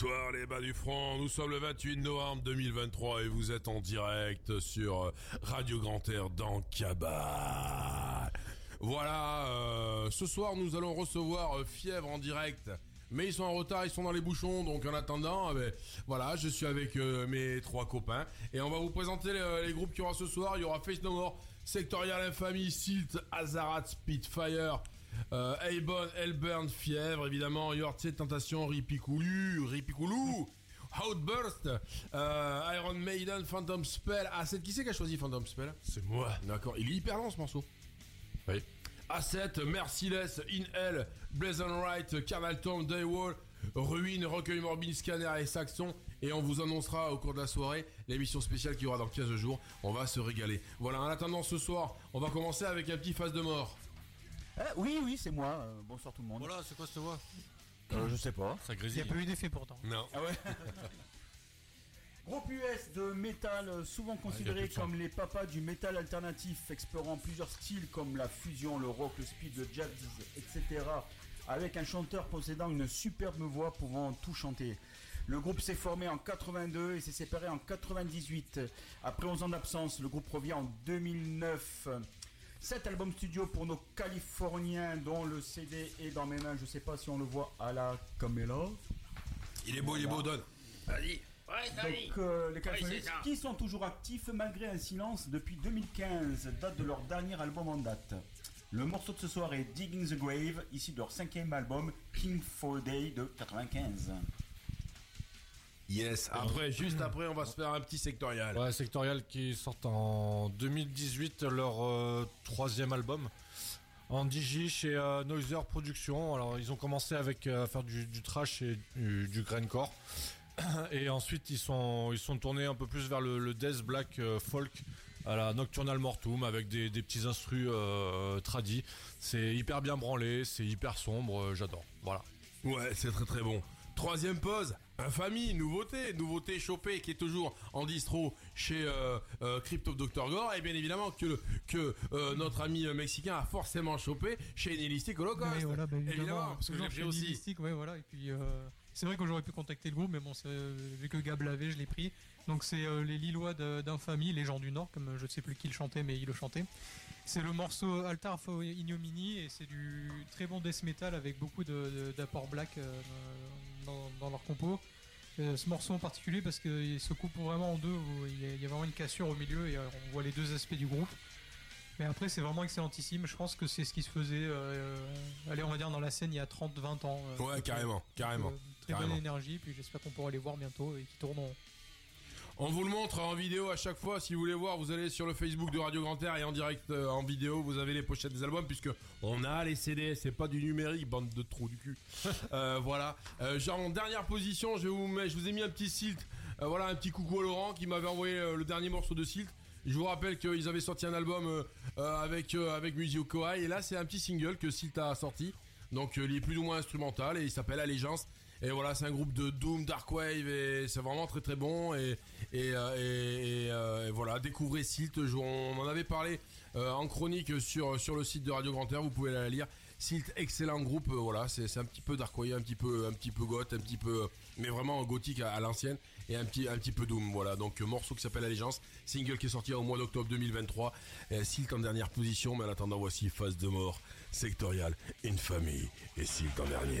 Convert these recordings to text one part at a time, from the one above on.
Bonsoir les bas du front, nous sommes le 28 novembre 2023 et vous êtes en direct sur Radio Grand Air dans Cabal. Voilà, euh, ce soir nous allons recevoir euh, Fièvre en direct. Mais ils sont en retard, ils sont dans les bouchons, donc en attendant, eh ben, voilà, je suis avec euh, mes trois copains et on va vous présenter les, les groupes qu'il y aura ce soir. Il y aura Face No More, Sectorial Infamy, Silt, Azarat, Spitfire, euh, Aibon, Hellburn, Fièvre, évidemment, Yortier, Tentation, Ripicoulu, Ripicoulou, Outburst, euh, Iron Maiden, Phantom Spell. Ah, c'est qui c'est qui a choisi Phantom Spell? C'est moi. D'accord, il est hyper long ce morceau. Oui. A7, Merciless, In Hell, Blazon Right, Carnal Tomb, Daywall, Ruine, Recueil Morbide, Scanner et Saxon. Et on vous annoncera au cours de la soirée l'émission spéciale qui aura dans 15 jours. On va se régaler. Voilà, en attendant ce soir, on va commencer avec un petit phase de mort. Eh, oui, oui, c'est moi. Euh, bonsoir tout le monde. Voilà, c'est quoi cette voix Euh, je sais pas. Ça Il n'y a pas eu d'effet pourtant. Non. Ah ouais Groupe US de métal, euh, souvent considéré plus de son. comme les papas du métal alternatif, explorant plusieurs styles comme la fusion, le rock, le speed, le jazz, etc. Avec un chanteur possédant une superbe voix pouvant tout chanter. Le groupe s'est formé en 82 et s'est séparé en 98. Après 11 ans d'absence, le groupe revient en 2009. Sept albums studio pour nos Californiens dont le CD est dans mes mains. Je sais pas si on le voit à la caméra. Il est beau, il est beau, donne. Vas-y. Donc euh, les Californiens qui sont toujours actifs malgré un silence depuis 2015, date de leur dernier album en date. Le morceau de ce soir est Digging the Grave, issu de leur cinquième album King for Day de 95. Yes. Après, juste après, on va se faire un petit sectorial. Ouais, Sectorial qui sortent en 2018 leur euh, troisième album. En DJ chez euh, Noiser Productions. Alors ils ont commencé avec euh, faire du, du trash et du, du grindcore. Et ensuite ils sont ils sont tournés un peu plus vers le, le death black euh, folk à la Nocturnal Mortum avec des, des petits instrus tradis. C'est hyper bien branlé, c'est hyper sombre, j'adore. Voilà. Ouais, c'est très très bon. Troisième pause, infamie, nouveauté, nouveauté chopée qui est toujours en distro chez euh, euh, Crypt of Dr Gore et bien évidemment que que euh, notre ami euh, mexicain a forcément chopé chez Nihilistic Holocaust. Voilà, bah, évidemment, parce que toujours pris aussi. Ouais, voilà. Et puis, euh, c'est vrai que j'aurais pu contacter le groupe, mais bon, euh, vu que Gab l'avait, je l'ai pris. Donc, c'est euh, les Lillois d'Infamie, les gens du Nord, comme euh, je ne sais plus qui le chantait, mais il le chantait. C'est le morceau Altar for Ignominy, et c'est du très bon death metal avec beaucoup de- de- d'apports black euh, dans, dans leur compo. Euh, ce morceau en particulier parce qu'il se coupe vraiment en deux, où il y, a, il y a vraiment une cassure au milieu et euh, on voit les deux aspects du groupe. Mais après, c'est vraiment excellentissime. Je pense que c'est ce qui se faisait, euh, allez, on va dire, dans la scène il y a 30-20 ans. euh, Ouais, carrément, carrément. très carrément. bonne énergie, puis j'espère qu'on pourra les voir bientôt et qu'ils tourneront. On vous le montre en vidéo à chaque fois. Si vous voulez voir, vous allez sur le Facebook de Radio Grand Air et en direct euh, en vidéo, vous avez les pochettes des albums puisque on a les CD. C'est pas du numérique, bande de trous du cul. Euh, voilà. Euh, genre en dernière position, je vous mets, je vous ai mis un petit silt. Voilà un petit coucou à Laurent qui m'avait envoyé le dernier morceau de silt. Je vous rappelle qu'ils avaient sorti un album avec avec Musio Kohai et là c'est un petit single que Silt a sorti. Donc il est plus ou moins instrumental et il s'appelle Allégeance. Et voilà, c'est un groupe de doom, dark wave et c'est vraiment très très bon et euh, euh, voilà, découvrez Silt. On en avait parlé euh, en chronique sur sur le site de Radio Grand Air. Vous pouvez la lire. Silt, excellent groupe. voilà, c'est un petit peu dark wave, un petit peu un petit peu goth, un petit peu, mais vraiment gothique à, l'ancienne et un petit un petit peu doom. Voilà, donc morceau qui s'appelle Allégeance, single qui est sorti au mois d'octobre 2023. Et Silt en dernière position, mais en attendant voici Phase de mort, Sectorial, Infamy et Silt en dernier.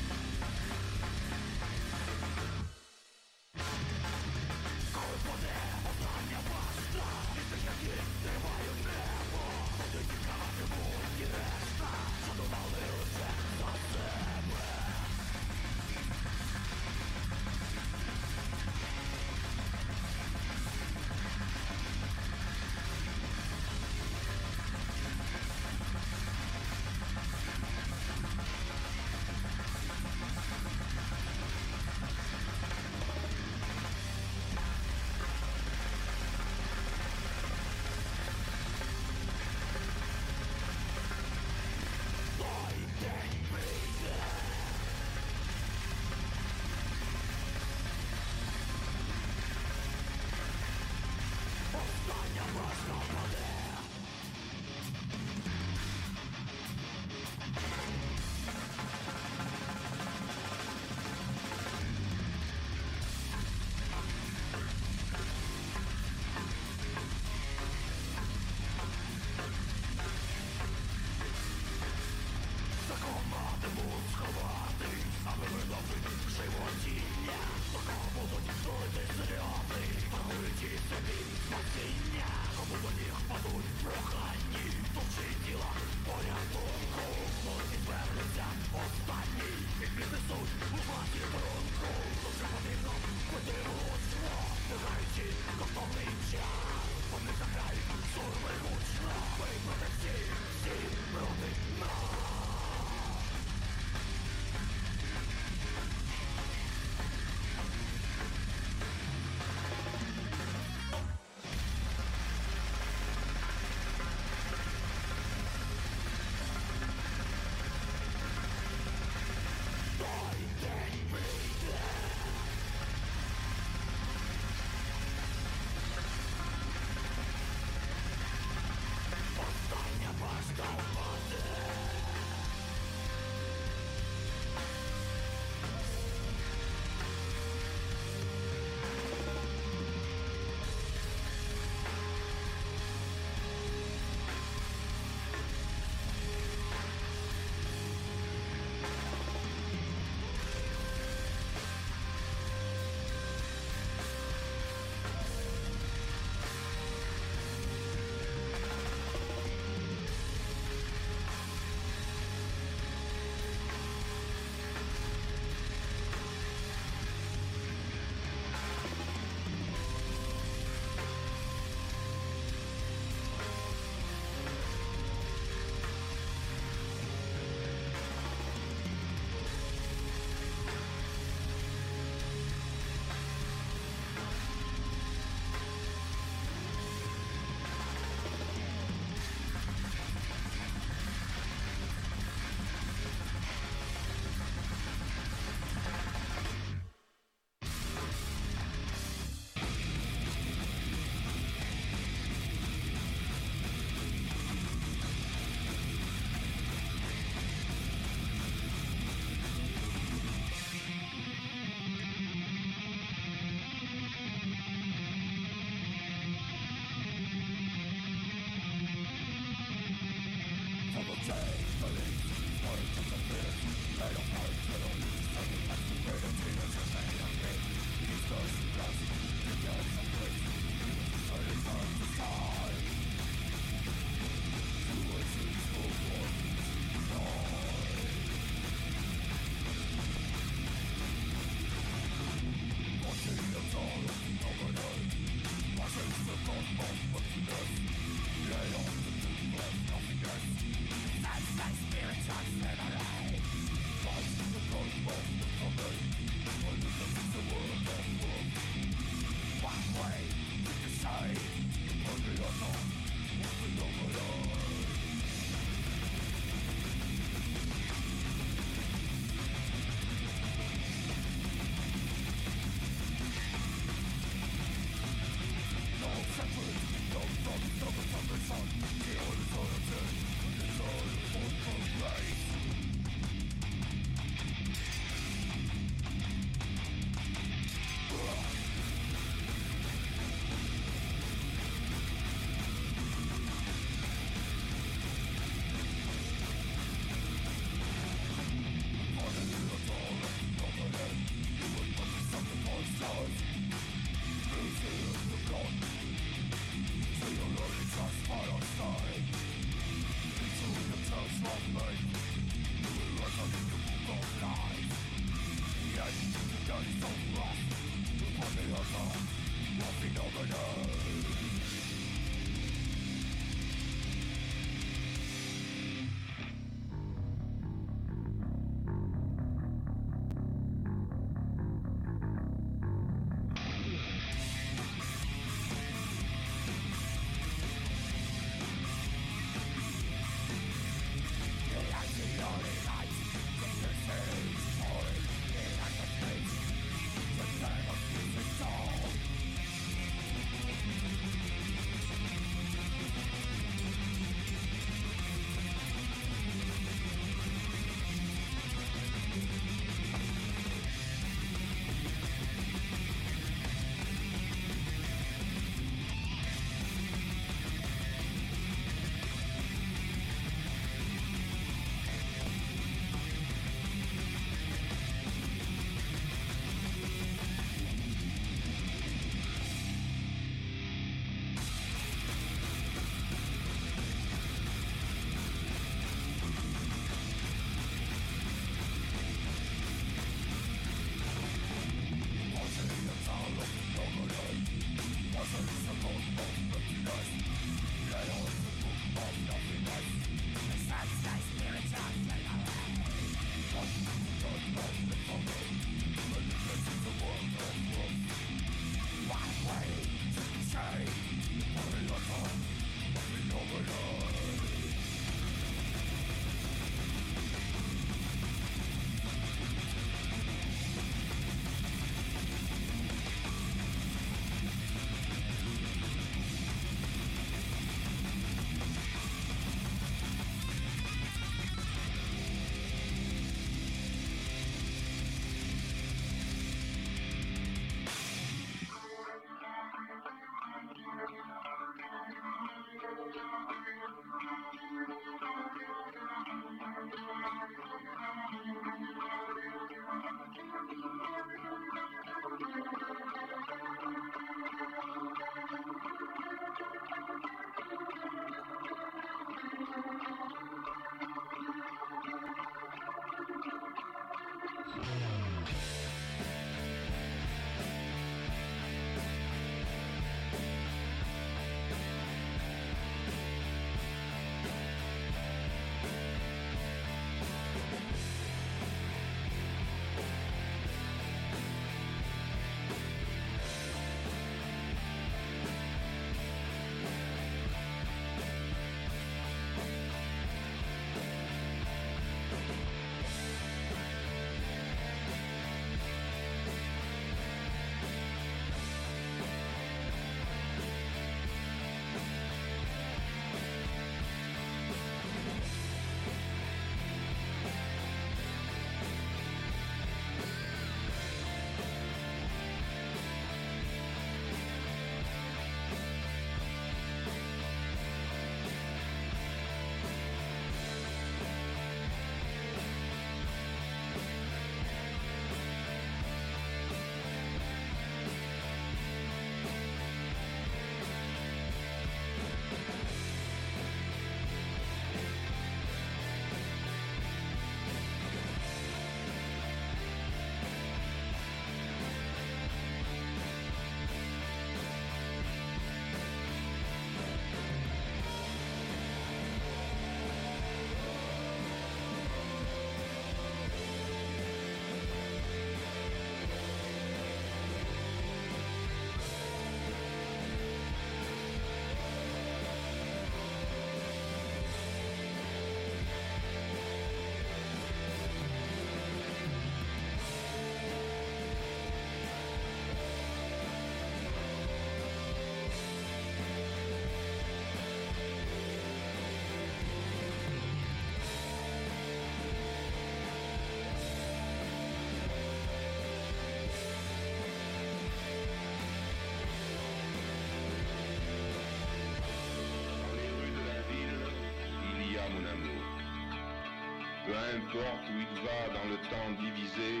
Où il va dans le temps divisé,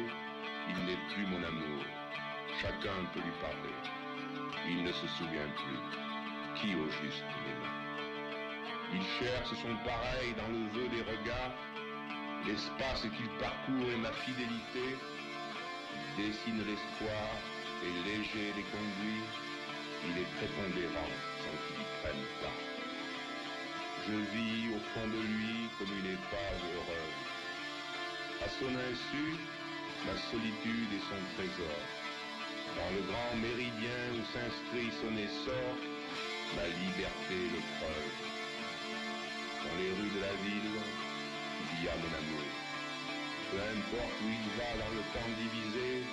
il n'est plus mon amour. Chacun peut lui parler. Il ne se souvient plus. Qui au juste l'aima Il cherche son pareil dans le jeu des regards. L'espace qu'il parcourt est ma fidélité. Il dessine l'espoir et léger les conduits. Il est prépondérant sans qu'il y prenne part. Je vis au fond de lui comme une épave heureuse. À son insu, ma solitude est son trésor. Dans le grand méridien où s'inscrit son essor, ma liberté le creuse. Dans les rues de la ville, il y a mon amour. Peu importe où il va dans le temps divisé,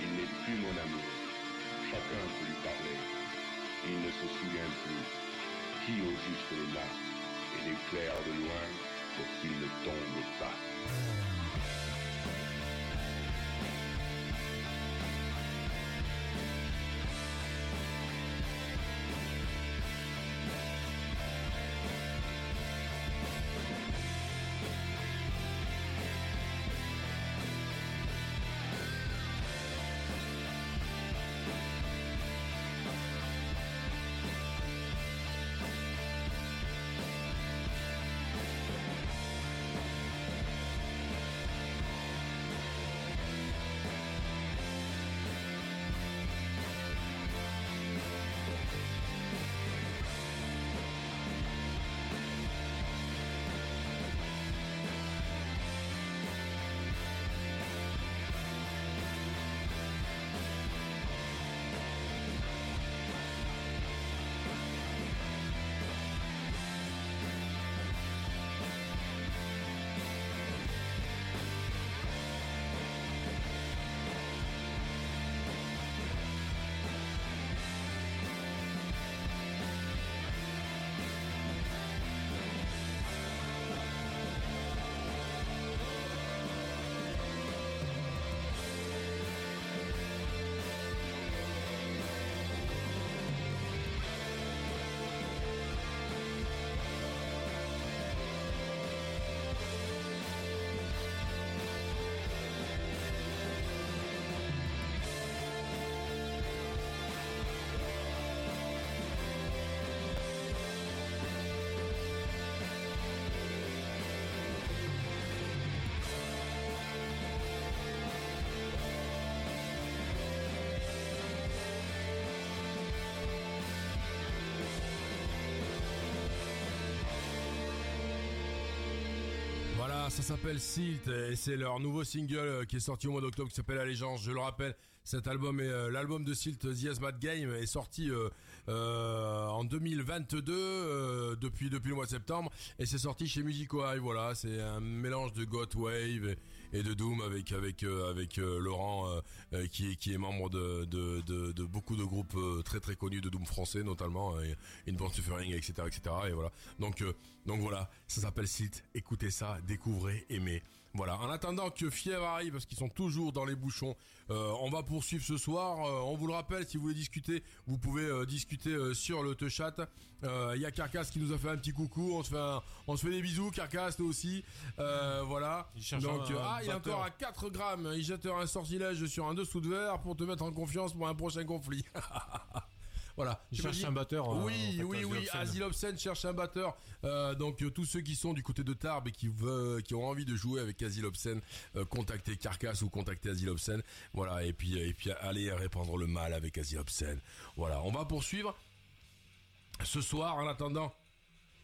il n'est plus mon amour. Chacun peut lui parler. Il ne se souvient plus. Qui au juste les là et l'éclaire de loin pour qu'il ne tombe pas. Ça s'appelle Silt et c'est leur nouveau single euh, qui est sorti au mois d'octobre qui s'appelle Allégeance. Je le rappelle, cet album est euh, l'album de Silt The Asmat Game est sorti euh, euh, en 2022 euh, depuis depuis le mois de septembre et c'est sorti chez Musico High. Voilà, c'est un mélange de goth wave et, et de doom avec avec euh, avec Laurent qui est qui est membre de de, de, beaucoup de groupes très très connus de doom français notamment euh, Inborn Suffering etc etc et voilà donc donc voilà ça s'appelle Silt écoutez ça découvrez aimez voilà. En attendant que Fièvre arrive parce qu'ils sont toujours dans les bouchons euh, on va poursuivre ce soir. Euh, on vous le rappelle si vous voulez discuter vous pouvez euh, discuter sur le te chat. Il y a Carcasse qui nous a fait un petit coucou. On se fait un- on se fait des bisous Carcasse toi aussi. Voilà. Il cherche donc un- ah il est encore à 4 grammes. Il jette un sortilège sur un dessous de verre pour te mettre en confiance pour un prochain conflit Voilà. Cherche un batteur, Oui, oui, oui. Asile Obscène cherche un batteur. Euh, donc euh, tous ceux qui sont du côté de Tarbes et qui veulent, qui ont envie de jouer avec Asile Obscène, euh, contactez Carcasse ou contactez Asile Obscène. Voilà. Et puis et puis allez répandre le mal avec Asile Obscène. Voilà. On va poursuivre ce soir. En attendant.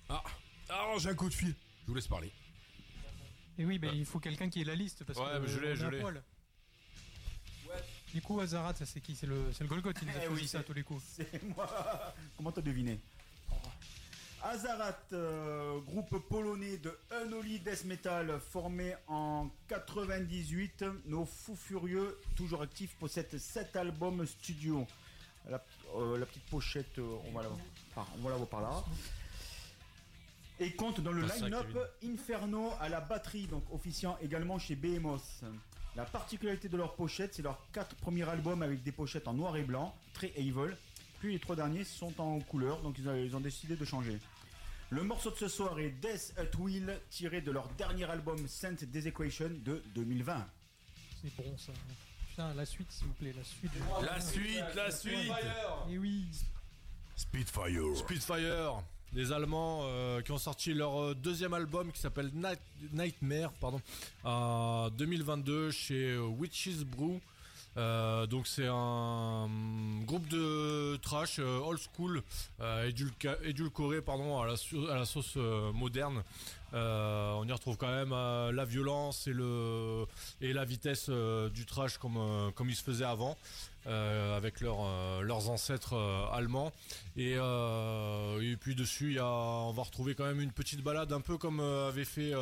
Ah, ah j'ai un coup de fil. Je vous laisse parler. Et oui, mais il faut quelqu'un qui ait la liste parce Ouais, que mais je l'ai, je l'ai. Du coup, Azarat, ça c'est qui C'est le, c'est le Golgoth qui nous a Eh oui, ça à tous les coups. C'est moi. Comment t'as deviné Azarat, euh, groupe polonais de Unholy Death Metal formé en 98. Nos fous furieux, toujours actifs, possèdent 7 albums studio. La, euh, la petite pochette, euh, on, va la, par, on va la voir par là. Et compte dans le line-up Inferno à la batterie, donc officiant également chez Behemoth. La particularité de leur pochette, c'est leurs quatre premiers albums avec des pochettes en noir et blanc, très evil. Puis les trois derniers sont en couleur, donc ils ont, décidé de changer. Le morceau de ce soir est Death at Will, tiré de leur dernier album Saint Desecration de 2020. C'est bon ça. Putain, la suite s'il vous plaît, la suite. La suite, la suite. Et oui. Spitfire. Spitfire, les Allemands euh, qui ont sorti leur euh, deuxième album qui s'appelle Night- Nightmare, pardon, en 2022 chez euh, Witches Brew. Donc c'est un groupe de trash old school édulcoré pardon à la, sauce moderne. Euh, on y retrouve quand même euh, la violence et le et la vitesse euh, du trash comme comme il se faisait avant avec leurs leurs ancêtres allemands. Et, et puis dessus, il y a, on va retrouver quand même une petite balade, un peu comme avait fait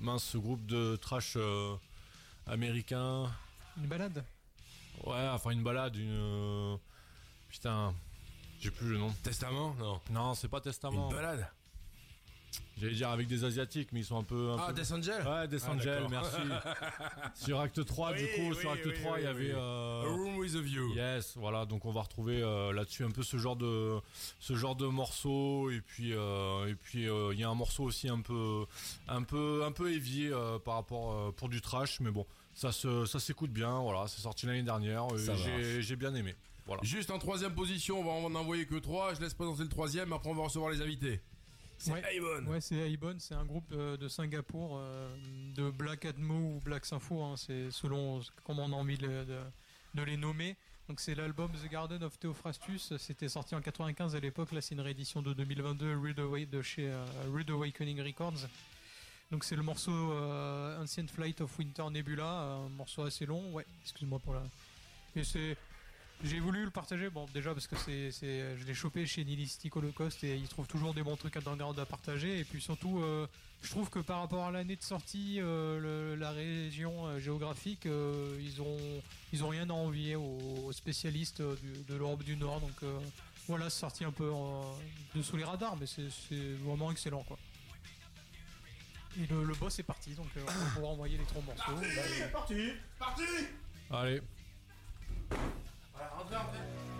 mince ce groupe de trash américain. Une balade? Ouais, enfin une balade, une putain, j'ai plus le nom. Testament Non. Non, c'est pas Testament. Une balade. J'allais dire avec des asiatiques, mais ils sont un peu. Un Ah, peu... Death Angel Ouais, Death Ah, Angel, merci. sur Acte 3, du coup, oui, sur Acte oui, 3, il y avait. euh, A Room with a View. Yes, voilà, donc on va retrouver euh, là-dessus un peu ce genre de ce genre de morceau et puis euh, et puis euh, il y a un morceau aussi un peu un peu un peu euh, par rapport pour du trash, mais bon, ça se ça s'écoute bien, voilà, c'est sorti l'année dernière, j'ai j'ai bien aimé. Voilà. Juste en troisième position, on va en envoyer que trois. Je laisse présenter le troisième, après on va recevoir les invités. C'est Ouais. Avon. Ouais, c'est Aibon, c'est un groupe euh, de Singapour, euh, de Black Admo ou Black Sympho, hein, c'est selon comment on a envie de, de- de les nommer. Donc c'est l'album The Garden of Theophrastus, c'était sorti en 95 à l'époque, là c'est une réédition de 2022 Rude de chez euh, Rude Awakening Records. Donc c'est le morceau euh, Ancient Flight of Winter Nebula, un morceau assez long, ouais, excuse-moi pour la... Et c'est... J'ai voulu le partager, bon déjà parce que c'est, c'est, je l'ai chopé chez Nihilistic Holocaust et ils trouvent toujours des bons trucs underground à partager et puis surtout euh, je trouve que par rapport à l'année de sortie, euh, le- la région euh, géographique, euh, ils ont ils ont rien à envier aux, aux spécialistes du- de l'Europe du Nord donc euh, voilà c'est sorti un peu en- de sous les radars mais c'est, c'est vraiment excellent quoi. Et le, le boss est parti donc euh, on va pouvoir envoyer les trois morceaux. C'est parti Allez. Vai, vamos ver.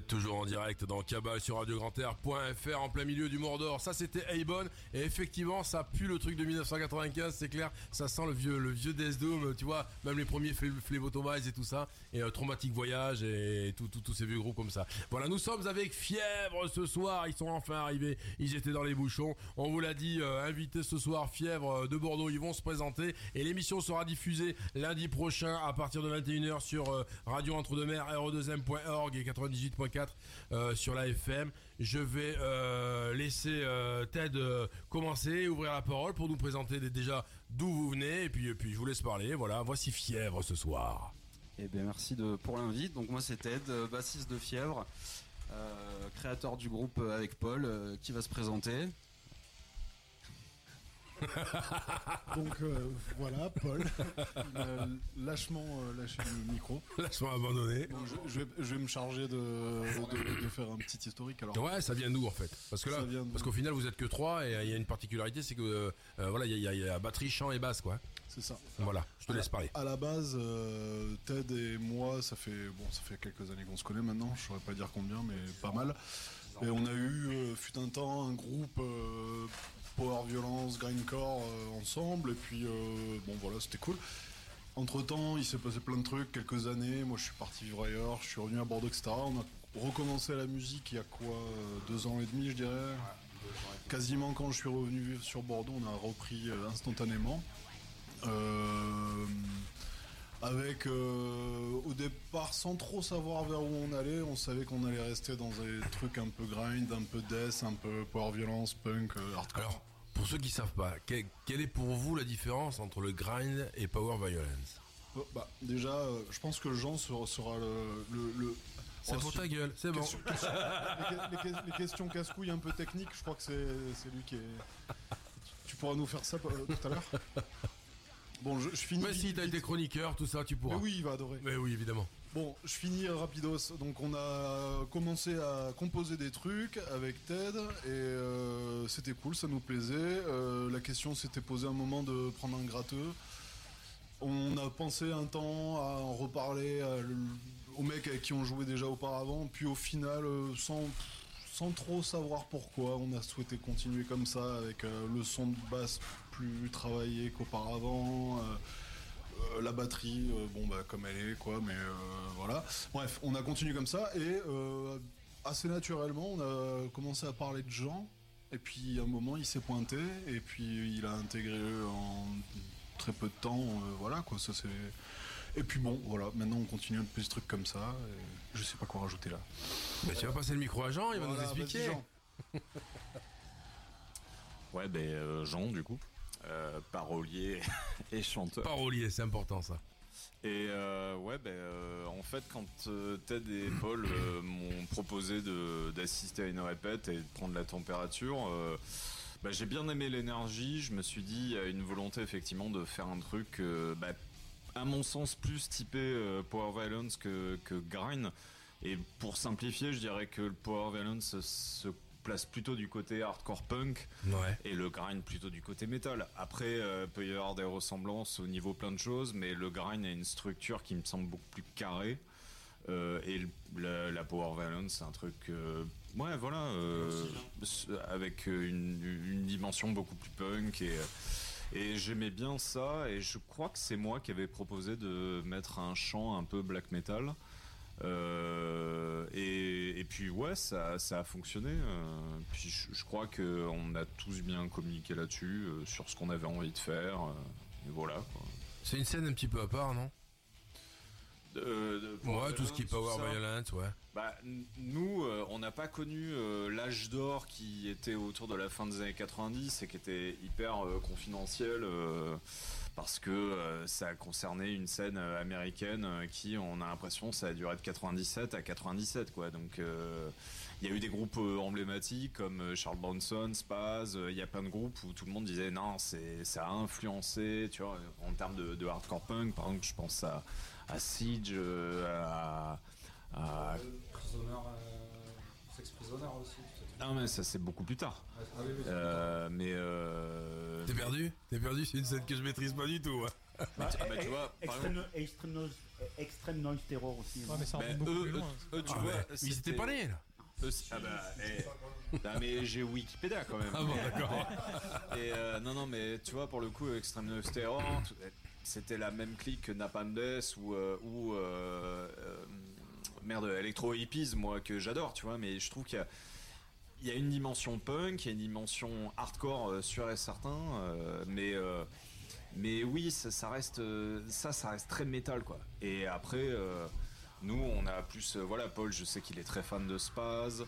Toujours en direct dans Cabal sur radiograndair.fr en plein milieu du Mordor. Ça c'était Aibon et effectivement ça pue le truc de 1995, c'est clair. Ça sent le vieux le vieux Death Doom, tu vois, même les premiers Phlebotomize et tout ça et euh, Traumatic Voyage et tout- tout- tous ces vieux groupes comme ça. Voilà, nous sommes avec Fièvre ce soir, ils sont enfin arrivés, ils étaient dans les bouchons. On vous l'a dit, euh, invité ce soir Fièvre euh, de Bordeaux, ils vont se présenter et l'émission sera diffusée lundi prochain à partir de 21h sur euh, Radio Entre-deux-Mers, re2m.org et 98.4 euh, sur la FM. Je vais euh, laisser euh, Ted euh, commencer, ouvrir la parole pour nous présenter déjà d'où vous venez et puis, je vous laisse parler. Voilà, voici Fièvre ce soir. Eh bien, merci pour l'invite. Donc, moi, c'est Ted, bassiste de Fièvre, créateur du groupe avec Paul, qui va se présenter. Donc euh, voilà, Paul, il a lâchement euh, lâché le micro. Lâchement abandonné. Donc, je, je vais, je vais me charger de, de- de faire un petit historique. Alors, Ouais, ça vient d'où en fait? Parce que là, parce qu'au final vous êtes que trois et il y a une particularité, c'est que euh, voilà, il y, a- y y batterie, chant et basse quoi. c'est ça. Voilà, je te laisse parler. À la base, Ted et moi, ça fait bon, ça fait quelques années qu'on se connaît maintenant. Je saurais pas dire combien, mais pas mal. Et on a eu, fut un temps, un groupe power violence, grindcore euh, ensemble. Et puis euh, bon, voilà, c'était cool. Entre temps, il s'est passé plein de trucs, quelques années. Moi, je suis parti vivre ailleurs. Je suis revenu à Bordeaux, etc. On a recommencé la musique il y a quoi, euh, deux ans et demi, je dirais. Quasiment quand je suis revenu vivre sur Bordeaux, on a repris instantanément. Euh, avec euh, au départ sans trop savoir vers où on allait, on savait qu'on allait rester dans des trucs un peu grind, un peu death, un peu power violence, punk, euh, hardcore. Alors, pour ceux qui savent pas, que- quelle est pour vous la différence entre le grind et power violence? Oh, bah, déjà, euh, je pense que Jean sera, sera le. le, le- C'est Oh, pour ta gueule, c'est bon. question- question- les, que- les que- les questions casse-couilles un peu techniques, je crois que c'est c'est lui qui est. Tu pourras nous faire ça euh, tout à l'heure Bon, je, je finis. Mais si t'as tout ça, tu Mais pourras. oui, il va adorer. Mais oui, évidemment. Bon, je finis rapidos. Donc on a commencé à composer des trucs avec Ted et euh, c'était cool, ça nous plaisait. Euh, la question s'était posée un moment de prendre un gratteux. On a pensé un temps à en reparler aux mecs avec qui on jouait déjà auparavant, puis au final, euh, sans, sans trop savoir pourquoi, on a souhaité continuer comme ça avec euh, le son de basse plus travaillé qu'auparavant. euh, euh, la batterie, euh, bon bah comme elle est quoi, mais euh, voilà. Bref, on a continué comme ça et assez naturellement, on a commencé à parler de Jean. Et puis à un moment, il s'est pointé et puis il a intégré en très peu de temps, voilà quoi. Ça c'est. Et puis bon, voilà. Maintenant, on continue un petit truc comme ça. et je sais pas quoi rajouter là. Mais tu vas passer le micro à Jean, il va nous expliquer. Jean. Ouais, ben euh, Jean, du coup, euh, parolier et chanteur. Parolier, c'est important ça. Et euh, ouais, ben euh, en fait, quand Ted et Paul m'ont proposé d'assister à une répète et de prendre la température, bah, j'ai bien aimé l'énergie. Je me suis dit, il y a une volonté effectivement de faire un truc, bah, à mon sens, plus typé Power Violence que, que Grind. Et pour simplifier, je dirais que le Power Violence se place plutôt du côté hardcore punk Ouais. et le grind plutôt du côté métal. Après, euh, peut y avoir des ressemblances au niveau plein de choses, mais le grind a une structure qui me semble beaucoup plus carrée. Euh, et le- la, la power violence, c'est un truc, euh, ouais, voilà, euh, s- avec une, une dimension beaucoup plus punk et. et j'aimais bien ça, et je crois que c'est moi qui avais proposé de mettre un chant un peu black metal. Euh, et, et puis ouais, ça, ça a fonctionné. euh, puis je, je crois que on a tous bien communiqué là-dessus, euh, sur ce qu'on avait envie de faire. et voilà. C'est une scène un petit peu à part, non? De- Ouais, tout ce qui est power violence, ouais. Bah, nous, euh, on n'a pas connu euh, l'âge d'or qui était autour de la fin des années 90 et qui était hyper euh, confidentiel parce que euh, ça concernait une scène euh, américaine euh, qui, on a l'impression, ça a duré de 97 à 97, quoi. Donc, il y a eu des groupes emblématiques comme Charles Bronson, Spaz. Il y a plein de groupes où tout le monde disait non, c'est ça a influencé, tu vois, en termes de, hardcore punk. Par exemple, je pense à, à Siege, à, à Sex Prisoner aussi. Non mais ça c'est beaucoup plus tard. Euh, mais euh, T'es perdu? T'es perdu, c'est une scène que je maîtrise pas du tout. hein. bah, tu- bah, tu vois, Extreme, extreme noise, terror aussi. Ouais, mais ça bah, beaucoup eux, plus eux, loin. eux, tu Ah vois, ouais. Mais ils étaient pas nés là. eux, ah bah, eh, non, mais j'ai Wikipédia quand même. Ah bon, d'accord. Et euh, non, non, mais tu vois, pour le coup, Extreme Noise Terror, c'était la même clique que Napalm Death ou, euh, ou euh, euh, merde, Electro Hippies, moi, que j'adore, tu vois, mais je trouve qu'il y a. Il y a une dimension punk, il y a une dimension hardcore euh, sûr et certain, euh, mais euh, mais oui, ça, ça reste euh, ça, ça reste très métal quoi. Et après, euh, nous, on a plus, euh, voilà, Paul, je sais qu'il est très fan de Spaz.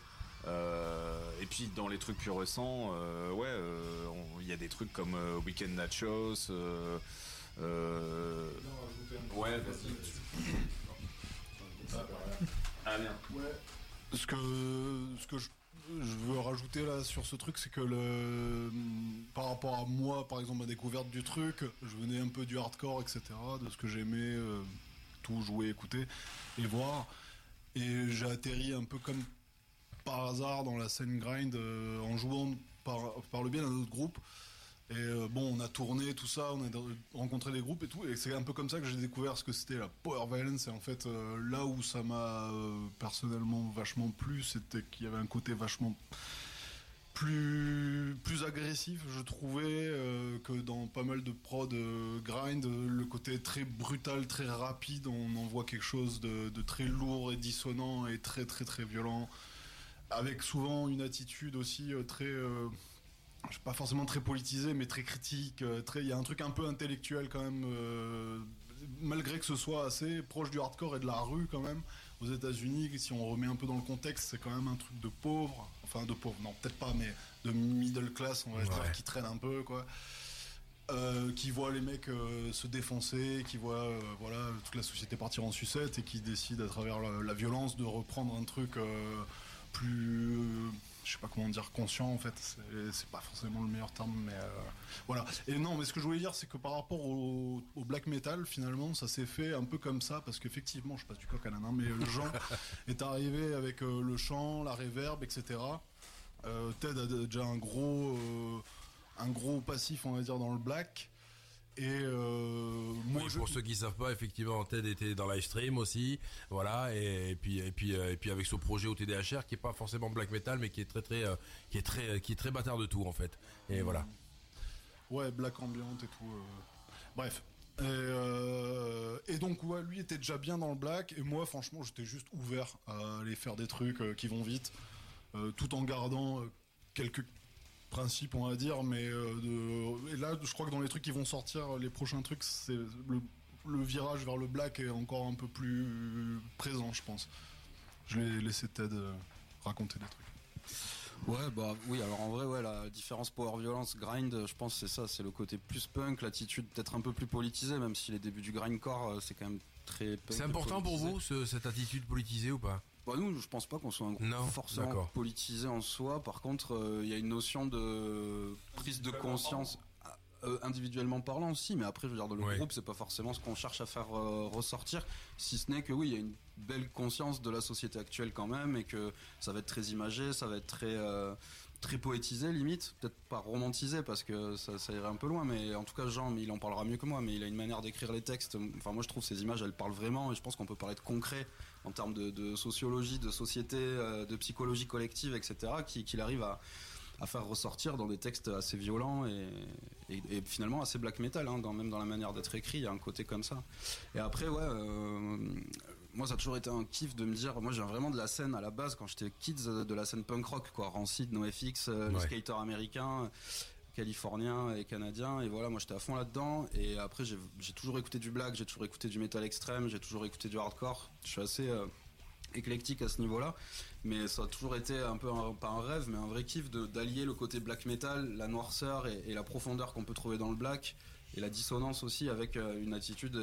euh, et puis dans les trucs plus récents, euh, ouais, euh, il y a des trucs comme euh, Weekend Nachos. euh, euh, ouais, vas-y. Ah bien. Ce que, ce que je, je veux rajouter là sur ce truc, c'est que le, par rapport à moi, par exemple, ma découverte du truc, je venais un peu du hardcore, etc., de ce que j'aimais euh, tout jouer, écouter et voir. Et j'ai atterri un peu comme par hasard dans la scène grind euh, en jouant par, par le biais d'un autre groupe. Et euh, bon, on a tourné tout ça, on a rencontré des groupes et tout, et c'est un peu comme ça que j'ai découvert ce que c'était la power violence. Et en fait, euh, là où ça m'a euh, personnellement vachement plu, c'était qu'il y avait un côté vachement plus plus agressif, je trouvais, que dans pas mal de prod grind, le côté très brutal, très rapide, on en voit quelque chose de, de très lourd et dissonant et très très très violent, avec souvent une attitude aussi très je sais pas forcément très politisé, mais très critique. euh, très, il y a un truc un peu intellectuel quand même. euh, malgré que ce soit assez proche du hardcore et de la rue quand même, aux États-Unis, si on remet un peu dans le contexte, c'est quand même un truc de pauvre, enfin de pauvre, non peut-être pas, mais de middle class, on va Ouais. dire, qui traîne un peu quoi. Euh, qui voit les mecs euh, se défoncer, qui voit euh, voilà toute la société partir en sucette et qui décide à travers la, la violence de reprendre un truc plus, je sais pas comment dire, conscient en fait. C'est- pas forcément le meilleur terme, mais euh, voilà. Et non, mais ce que je voulais dire, c'est que par rapport au, au black metal, finalement, ça s'est fait un peu comme ça parce qu'effectivement, je passe du coq à l'âne, hein, mais le genre est arrivé avec euh, le chant, la réverb, etc. Euh, Ted a déjà un gros, euh, un gros passif, on va dire, dans le black. Et euh, moi, Oui, je- pour ceux qui savent pas, effectivement, Ted était dans Livestream aussi, voilà, et, et puis et puis euh, et puis avec ce projet au TDHR qui est pas forcément black metal, mais qui est très très euh, qui est très qui est très bâtard de tout en fait. Et voilà. Ouais, black ambiante et tout. euh. Bref. Et, euh, et donc, ouais, lui était déjà bien dans le black, et moi, franchement, j'étais juste ouvert à aller faire des trucs qui vont vite, tout en gardant quelques principes, on va dire, mais euh, de... et là, je crois que dans les trucs qui vont sortir, les prochains trucs, c'est le, le virage vers le black est encore un peu plus présent, je pense. Je vais laisser Ted euh, raconter des trucs. Ouais, bah oui, alors en vrai, ouais, la différence power violence grind, je pense que c'est ça, c'est le côté plus punk, l'attitude peut-être un peu plus politisée, même si les débuts du grindcore, euh, c'est quand même très punk. C'est important pour vous ce- cette attitude politisée ou pas? Bah nous, je pense pas qu'on soit un groupe Non, forcément politisé en soi. Par contre, euh, il y a une notion de prise de conscience. euh, individuellement parlant aussi, mais après, je veux dire, dans le Ouais. groupe, c'est pas forcément ce qu'on cherche à faire euh, ressortir, si ce n'est que oui, il y a une belle conscience de la société actuelle quand même, et que ça va être très imagé, ça va être très euh, très poétisé limite, peut-être pas romantisé parce que ça, ça irait un peu loin, mais en tout cas Jean, mais il en parlera mieux que moi, mais il a une manière d'écrire les textes. Enfin moi je trouve ces images elles parlent vraiment et je pense qu'on peut parler de concret en termes de, de sociologie, de société, euh, de psychologie collective, etc. qui- qu'il arrive à, à faire ressortir dans des textes assez violents et, et- et finalement assez black metal, hein, dans, même dans la manière d'être écrit, il y a un côté comme ça. Et après ouais. euh, moi, ça a toujours été un kiff de me dire. Moi, viens vraiment de la scène à la base quand j'étais kids, euh, de la scène punk rock, quoi. Rancid, NoFX, euh, Ouais. skaters américains, californiens et canadiens. Et voilà, moi, j'étais à fond là-dedans. Et après, j'ai toujours écouté du black, j'ai toujours écouté du metal extrême, j'ai toujours écouté du hardcore. Je suis assez euh, éclectique à ce niveau-là. Mais ça a toujours été un peu, un- pas un rêve, mais un vrai kiff d'allier le côté black metal, la noirceur et, la profondeur qu'on peut trouver dans le black. Et la dissonance aussi avec euh, une attitude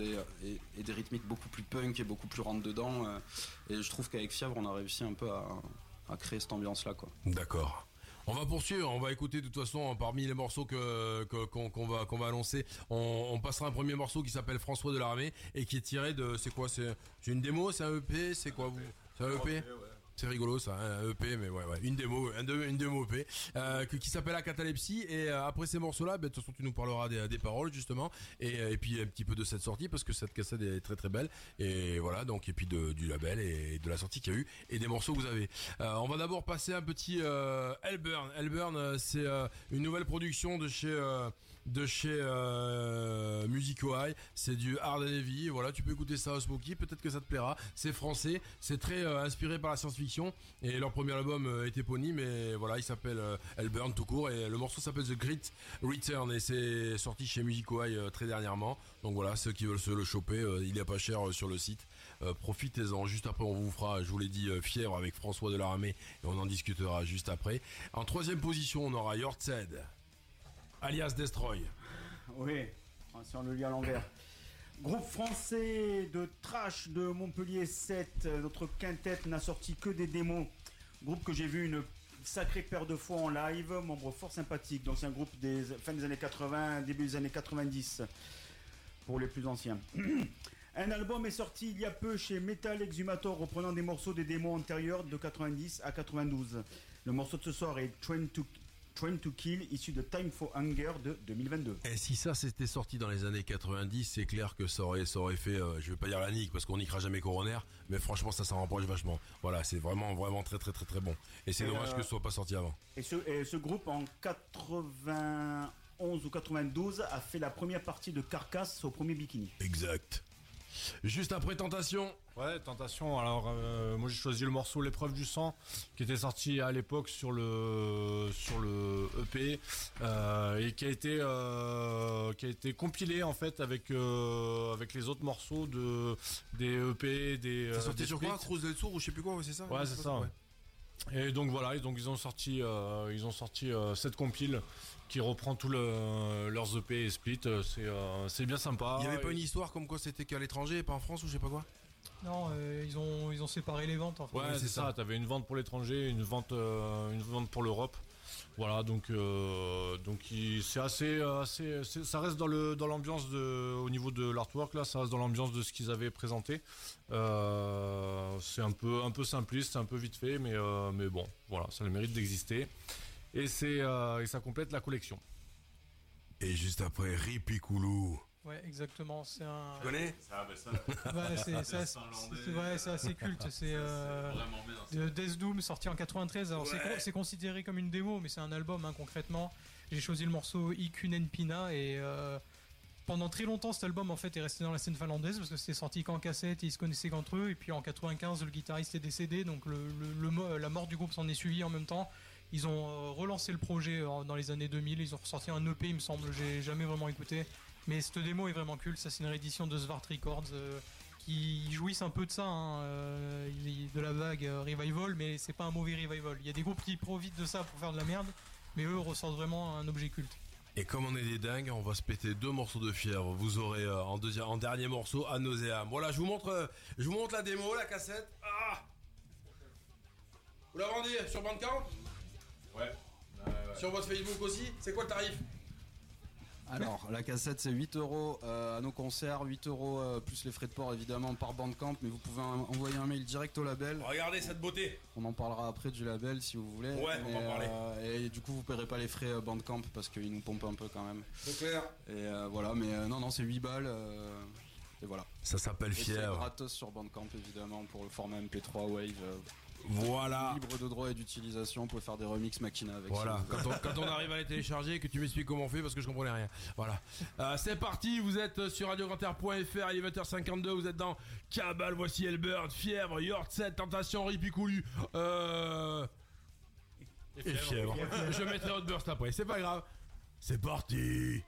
et, des rythmiques beaucoup plus punk et beaucoup plus rentre dedans. euh, et je trouve qu'avec Fièvre, on a réussi un peu à, à créer cette ambiance-là. D'accord. On va poursuivre, on va écouter de toute façon parmi les morceaux que qu'on va qu'on va annoncer, on, passera un premier morceau qui s'appelle François de l'armée et qui est tiré de c'est quoi c'est c'est une démo, c'est un EP, c'est quoi vous C'est un EP c'est rigolo ça, hein, un EP, mais ouais, ouais, une démo, un de- une démo EP, euh, qui s'appelle la catalepsie. Et euh, après ces morceaux-là, ben, de toute façon, tu nous parleras des, paroles justement, et, euh, et puis un petit peu de cette sortie parce que cette cassette est très très belle. Et voilà, donc et puis de, du label et de la sortie qu'il y a eu et des morceaux que vous avez. On va d'abord passer un petit. Hellburn, euh, c'est une nouvelle production de chez de chez euh, Musico. C'est du hard heavy. Voilà, tu peux écouter ça au Smokey. Peut-être que ça te plaira. C'est français. C'est très euh, inspiré par la science-fiction. Et leur premier album euh, est éponyme. Et voilà, il s'appelle euh, Hellburn tout court. Et le morceau s'appelle The Great Return. Et c'est sorti chez Musico High euh, très dernièrement. Donc voilà, ceux qui veulent se le choper, il est pas cher sur le site. Profitez-en. Juste après, on vous fera, je vous l'ai dit, fièvre avec François Delarmé. Et on en discutera juste après. En troisième position, on aura Yortzed, alias Destroy. Oui, si on le lit à l'envers. Groupe français de trash de Montpellier 7, euh, notre quintette n'a sorti que des démos. Groupe que j'ai vu une sacrée paire de fois en live, membre fort sympathique. Donc c'est un groupe des fin des années 80, début des années 90 pour les plus anciens. Un album est sorti il y a peu chez Metal Exhumator reprenant des morceaux des démos antérieurs de 90 à 92. Le morceau de ce soir est Train to, Train to Kill issu de Time for Hunger de 2022. Et si ça c'était sorti dans les années 90, c'est clair que ça aurait, ça aurait fait, euh, je vais pas dire la nique parce qu'on n'y jamais coroner, mais franchement ça s'en rapproche vachement. Voilà, c'est vraiment, vraiment très, très, très, très bon. Et c'est dommage euh, que ce soit pas sorti avant. Et ce, et ce groupe, en 91 ou 92, a fait la première partie de Carcass au premier bikini. Exact. Juste après Tentation. Ouais, Tentation. Alors, euh, moi j'ai choisi le morceau L'épreuve du sang, qui était sorti à l'époque sur le sur le EP euh, et qui a été euh, qui a été compilé en fait avec euh, avec les autres morceaux de des EP, des. Ça euh, sortait des sur quoi. Trousse del Sourd ou je sais plus quoi, ouais, c'est ça Ouais, c'est ça. ouais. Et donc voilà, et donc ils ont sorti, euh, ils ont sorti euh, cette compile qui reprend tout le, leurs EP et split. euh, C'est euh, c'est bien sympa. Il y avait pas une histoire comme quoi c'était qu'à l'étranger et pas en France ou je sais pas quoi? Non, euh, ils, ont, ils ont séparé les ventes en fait. Ouais, c'est ça. T'avais une vente pour l'étranger, une vente, euh, une vente pour l'Europe. Voilà, donc euh, donc il- c'est assez, assez, ça reste dans le dans l'ambiance de, au niveau de l'artwork là, ça reste dans l'ambiance de ce qu'ils avaient présenté. Euh, c'est un peu un peu simpliste, c'est un peu vite fait, mais euh, mais bon, voilà, ça a le mérite d'exister. Et c'est euh, et ça complète la collection. Et juste après, Ripicoulou. Ouais, exactement. C'est un. Tu connais? Ça, bah ça. Ouais, c'est c'est assez, c'est- ouais, c'est assez culte. C'est euh, vraiment bien. de Death Doom sorti en 93. Alors c'est Ouais. con- c'est considéré comme une démo, mais c'est un album hein, concrètement. J'ai choisi le morceau Ikunen Pina et euh, pendant très longtemps cet album en fait est resté dans la scène finlandaise parce que c'était sorti qu'en cassette et ils se connaissaient qu'entre eux. Et puis en 95 le guitariste est décédé donc le, le- le la mort du groupe s'en est suivi en même temps. Ils ont euh, relancé le projet euh, dans les années 2000. Ils ont ressorti un EP, il me semble. J'ai jamais vraiment écouté. Mais cette démo est vraiment culte. Ça, c'est une réédition de Svart Records euh, qui jouissent un peu de ça, hein, de la vague revival, mais c'est pas un mauvais revival. Il y a des groupes qui profitent de ça pour faire de la merde, mais eux ressortent vraiment un objet culte. Et comme on est des dingues, on va se péter deux morceaux de fièvre. Vous aurez en, dernier morceau à Nauséam. Voilà, je vous montre, je vous montre la démo, la cassette. Ah vous la vendez sur Bandcamp? Ouais. Sur votre Facebook aussi C'est quoi le tarif? Alors, la cassette c'est 8 euros euh, à nos concerts, 8 euros euh, plus les frais de port évidemment par Bandcamp, mais vous pouvez en- envoyer un mail direct au label. Regardez cette beauté On en parlera après du label si vous voulez. Ouais, on Et, va en parler. euh, et du coup, vous paierez pas les frais Bandcamp parce qu'ils nous pompent un peu quand même. C'est clair Et euh, voilà, mais euh, non, non, c'est 8 balles. euh, et voilà. Ça s'appelle Et c'est gratos sur Bandcamp évidemment pour le format MP3 Wave. Voilà libre de droit et d'utilisation. Vous pouvez faire des remix Machina avec. Voilà, quand on, quand on arrive à les télécharger, que tu m'expliques comment on fait parce que je comprenais rien. Voilà. Euh, c'est parti, vous êtes sur radiograndair.fr, Elevator 52, vous êtes dans Cabal, voici Elbird, Fièvre, Yort7, Tentation, Ripicoulu, euh... Et Fièvre. Je mettrai Outburst après, c'est pas grave. C'est parti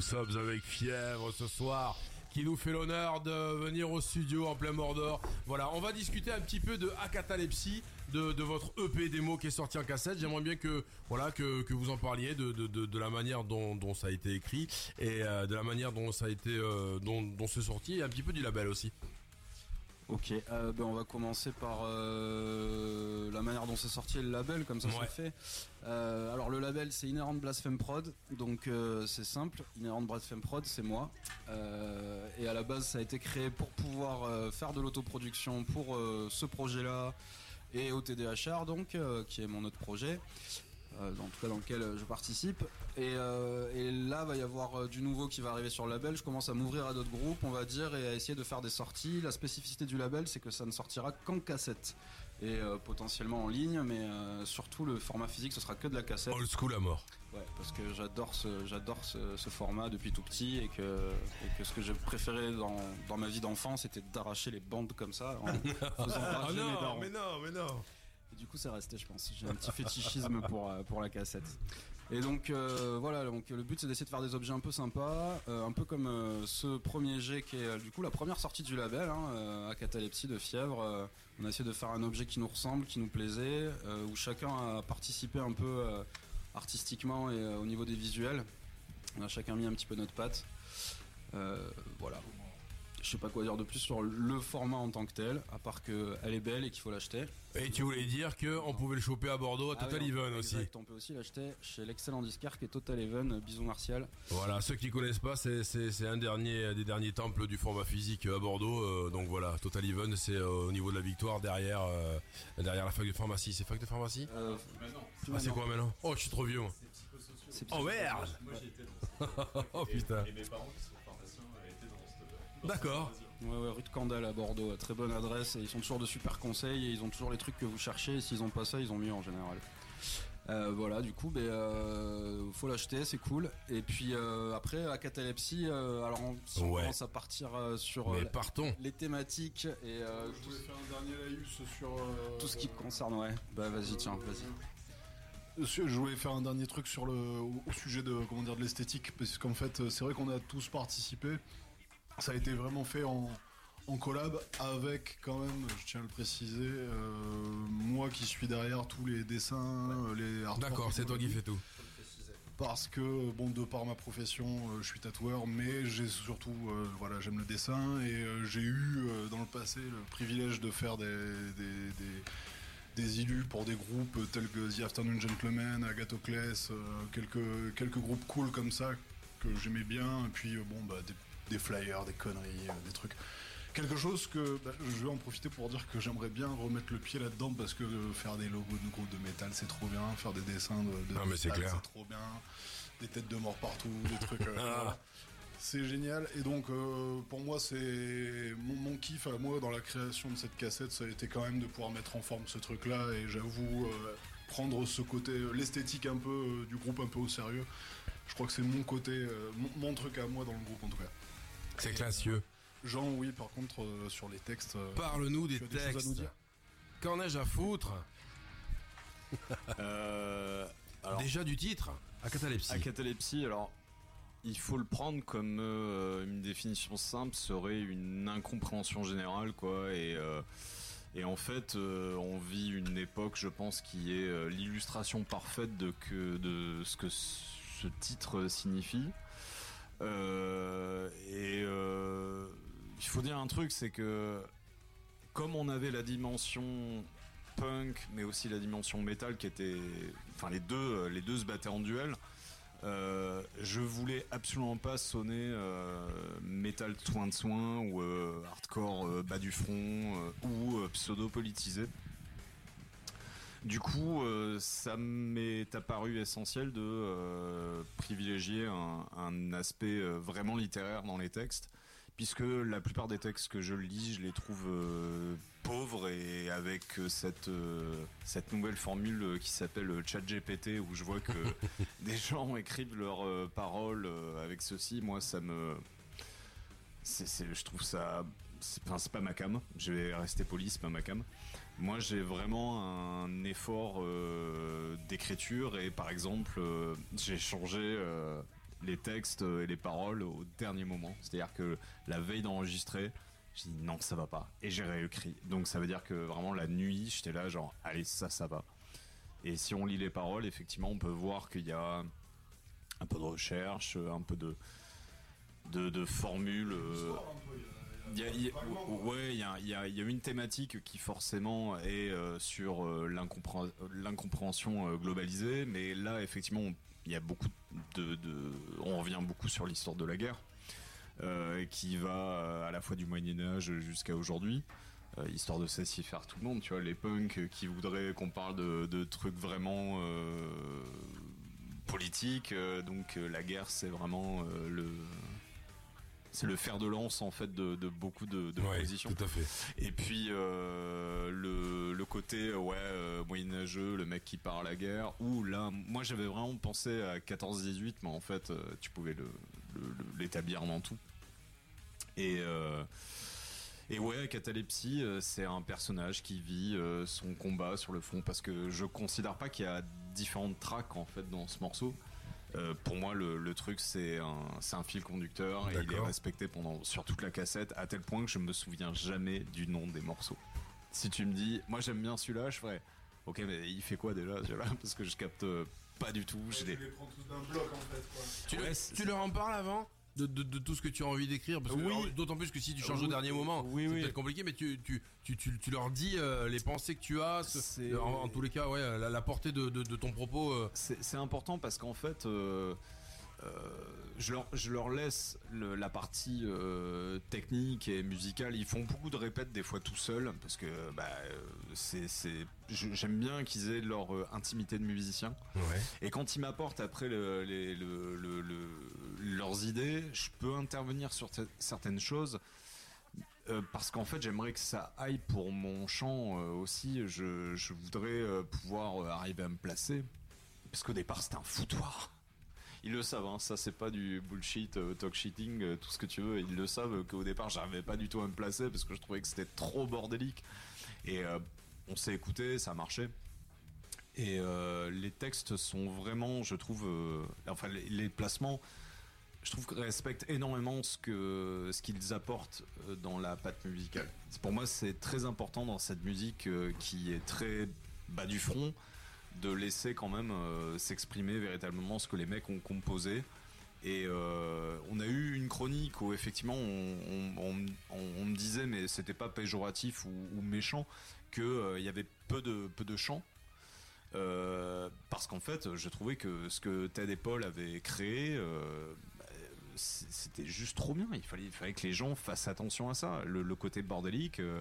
nous sommes avec Fièvre ce soir qui nous fait l'honneur de venir au studio en plein Mordor. Voilà, on va discuter un petit peu de Acatalepsy, de, de votre EP démo qui est sorti en cassette. J'aimerais bien que voilà que, que vous en parliez de, de, de, de la manière dont, dont ça a été écrit et euh, de la manière dont ça a été euh, dont, dont c'est sorti et un petit peu du label aussi. Ok, euh, ben on va commencer par euh, la manière dont c'est sorti le label, comme ça Ouais. c'est fait. Euh, alors le label c'est Inherent Blasphème Prod, donc euh, c'est simple, Inherent Blasphème Prod c'est moi. Euh, et à la base ça a été créé pour pouvoir euh, faire de l'autoproduction pour ce projet-là et au TDHR donc, qui est mon autre projet. en tout cas dans lequel je participe. Et, et là, va y avoir du nouveau qui va arriver sur le label. Je commence à m'ouvrir à d'autres groupes, on va dire, et à essayer de faire des sorties. La spécificité du label, c'est que ça ne sortira qu'en cassette. Et potentiellement en ligne, mais surtout le format physique, ce sera que de la cassette. Old school à mort. Parce que j'adore ce, j'adore ce, ce format depuis tout petit et que, et que ce que j'ai préféré dans, dans ma vie d'enfant, c'était d'arracher les bandes comme ça en faisant Ah mes non, mais non, mais non. Et du coup, c'est resté, je pense. J'ai un petit fétichisme pour, euh, pour la cassette. Et donc, euh, voilà, donc le but c'est d'essayer de faire des objets un peu sympas, euh, un peu comme euh, ce premier jet qui est du coup la première sortie du label, hein, à Catalepsie de Fièvre. On a essayé de faire un objet qui nous ressemble, qui nous plaisait, où chacun a participé un peu artistiquement et euh, au niveau des visuels. On a chacun mis un petit peu notre patte. Euh, voilà. Je sais pas quoi dire de plus sur le format en tant que tel, à part qu'elle est belle et qu'il faut l'acheter. Et tu voulais dire que on pouvait le choper à Bordeaux à Ah Total oui, Even aussi. exact, on peut aussi l'acheter chez l'excellent disquaire qui est Total Even, euh, Bison Martial. Voilà, ceux qui connaissent pas, c'est, c'est, c'est un dernier, des derniers temples du format physique à Bordeaux. euh, donc voilà, Total Even, c'est euh, au niveau de la victoire derrière, euh, derrière la fac de pharmacie. C'est fac de pharmacie Euh, Ah, c'est quoi maintenant? Oh, je suis trop vieux. moi. c'est Oh merde Oh putain. Et mes parents qui D'accord. Ouais, ouais, rue de Candel à Bordeaux, très bonne adresse. Et ils sont toujours de super conseils et ils ont toujours les trucs que vous cherchez. Et s'ils ont pas ça, ils ont mieux en général. Euh, voilà, du coup, ben, euh, faut l'acheter, c'est cool. Et puis euh, après, à Catalepsie, euh, alors on, si on Ouais. commence à partir euh, sur Mais euh, partons. les thématiques et euh, Je voulais faire un dernier laïus sur. euh, tout ce qui concerne, ouais. Bah vas-y, tiens, vas-y. Je voulais faire un dernier truc sur le au, au sujet de comment dire de l'esthétique parce qu'en fait c'est vrai qu'on a tous participé. Ça a été vraiment fait en, en collab avec quand même, je tiens à le préciser, euh, moi qui suis derrière tous les dessins, euh, les artworks D'accord, c'est toi qui fais tout. parce que bon de par ma profession euh, je suis tatoueur mais j'ai surtout euh, voilà j'aime le dessin et j'ai eu dans le passé le privilège de faire des, des, des- des illus pour des groupes tels que The Afternoon Gentlemen, Agathocles, euh, quelques, quelques groupes cool comme ça que j'aimais bien et puis euh, bon bah des, des flyers, des conneries, euh, des trucs quelque chose que bah, je vais en profiter pour dire que j'aimerais bien remettre le pied là-dedans parce que euh, faire des logos de groupes de métal c'est trop bien, faire des dessins de, de Non, mais c'est métal, clair. c'est trop bien, des têtes de mort partout, des trucs. euh, Ah. voilà. C'est génial et donc euh, pour moi c'est mon, mon kiff à moi dans la création de cette cassette ça a été quand même de pouvoir mettre en forme ce truc là et j'avoue euh, prendre ce côté l'esthétique un peu euh, du groupe un peu au sérieux je crois que c'est mon côté euh, mon, mon truc à moi dans le groupe en tout cas C'est classieux. Jean oui par contre euh, sur les textes euh, Parle-nous des tu as des choses à nous textes. dire Qu'en ai-je à foutre Euh, alors, Déjà du titre à catalepsie, alors il faut le prendre comme euh, une définition simple serait une incompréhension générale, quoi. Et, euh, et en fait, euh, on vit une époque, je pense, qui est euh, l'illustration parfaite de, que, de ce que ce titre signifie. Euh, et euh, il faut dire un truc, c'est que comme on avait la dimension punk, mais aussi la dimension métal qui était, enfin les deux, les deux se battaient en duel. Euh, je voulais absolument pas sonner euh, métal soin de soin ou hardcore bas du front ou pseudo politisé. Du coup, euh, ça m'est apparu essentiel de euh, privilégier un, un aspect euh, vraiment littéraire dans les textes, puisque la plupart des textes que je lis, je les trouve euh, pauvres et avec cette, euh, cette nouvelle formule qui s'appelle ChatGPT, où je vois que des gens écrivent leurs euh, paroles avec ceci, moi ça me... c'est je trouve ça... C'est pas ma cam, je vais rester poli, c'est pas ma cam. Moi, j'ai vraiment un effort euh, d'écriture et par exemple, euh, j'ai changé euh, les textes et les paroles au dernier moment. C'est-à-dire que la veille d'enregistrer, j'ai dit non, ça va pas. Et j'ai réécrit. Donc ça veut dire que vraiment la nuit, j'étais là genre, allez, ça, ça va. Et si on lit les paroles, effectivement, on peut voir qu'il y a un peu de recherche, un peu de, de, y a- il y a- ouais, il y a, une thématique qui forcément est euh, sur euh, l'incompré- l'incompréhension euh, globalisée, mais là effectivement il y a beaucoup de, on revient beaucoup sur l'histoire de la guerre, qui va à la fois du Moyen Âge jusqu'à aujourd'hui. histoire de satisfaire tout le monde, tu vois, les punks qui voudraient qu'on parle de, trucs vraiment politiques, donc la guerre c'est vraiment le, c'est le fer de lance en fait de, de beaucoup de, de Ouais, tout à fait. Et puis euh, le, le côté ouais euh, moyenâgeux, le mec qui part à la guerre. Ou là, moi j'avais vraiment pensé à 14-18, mais en fait euh, tu pouvais le- l'établir dans tout. Et euh, et ouais, Catalepsie, c'est un personnage qui vit son combat sur le fond parce que je considère pas qu'il y a différentes tracks en fait dans ce morceau. Euh, pour moi, le, le truc c'est un, c'est un fil conducteur et il est respecté pendant sur toute la cassette à tel point que je me souviens jamais du nom des morceaux. Si tu me dis, moi j'aime bien celui-là, je ferais. Ok, mais il fait quoi déjà celui-là? Parce que je capte euh, pas du tout. Des- les prends tous d'un bloc en fait. Quoi. Tu, Ouais, le- c'est- tu leur en parles avant? De, de- de tout ce que tu as envie d'écrire parce que Oui. d'autant plus que si tu changes au dernier moment oui, c'est peut-être compliqué mais tu, tu, tu, tu, tu leur dis euh, les pensées que tu as ce- en, en tous les cas ouais la, la portée de, de, ton propos euh, C'est important parce qu'en fait, euh, je, leur, je leur laisse le- la partie euh, technique et musicale. Ils font beaucoup de répètes des fois tout seuls parce que bah, c'est j'aime bien qu'ils aient leur euh, intimité de musicien. ouais. Et quand ils m'apportent après le- les- le- le- le- leurs idées, je peux intervenir sur certaines choses. euh, parce qu'en fait, j'aimerais que ça aille pour mon chant aussi. Je, je voudrais pouvoir arriver à me placer. Parce qu'au départ, c'était un foutoir. Ils le savent, hein, ça c'est pas du bullshit, euh, talk shitting, euh, tout ce que tu veux. Ils le savent qu'au départ, j'arrivais pas du tout à me placer parce que je trouvais que c'était trop bordélique. Et euh, on s'est écouté, ça marchait. Et les textes sont vraiment, je trouve, enfin les, placements, je trouve qu'ils respectent énormément ce que ce qu'ils apportent dans la patte musicale. Pour moi, c'est très important dans cette musique qui est très bas du front de laisser quand même euh, s'exprimer véritablement ce que les mecs ont composé. Et euh, on a eu une chronique où effectivement on, on- me disait, mais c'était pas péjoratif ou, méchant, qu'il y avait peu de, peu de chants. Euh, parce qu'en fait, je trouvais que ce que Ted et Paul avaient créé, euh, c'était juste trop bien. Il fallait, il fallait que les gens fassent attention à ça. Le, le côté bordélique, euh,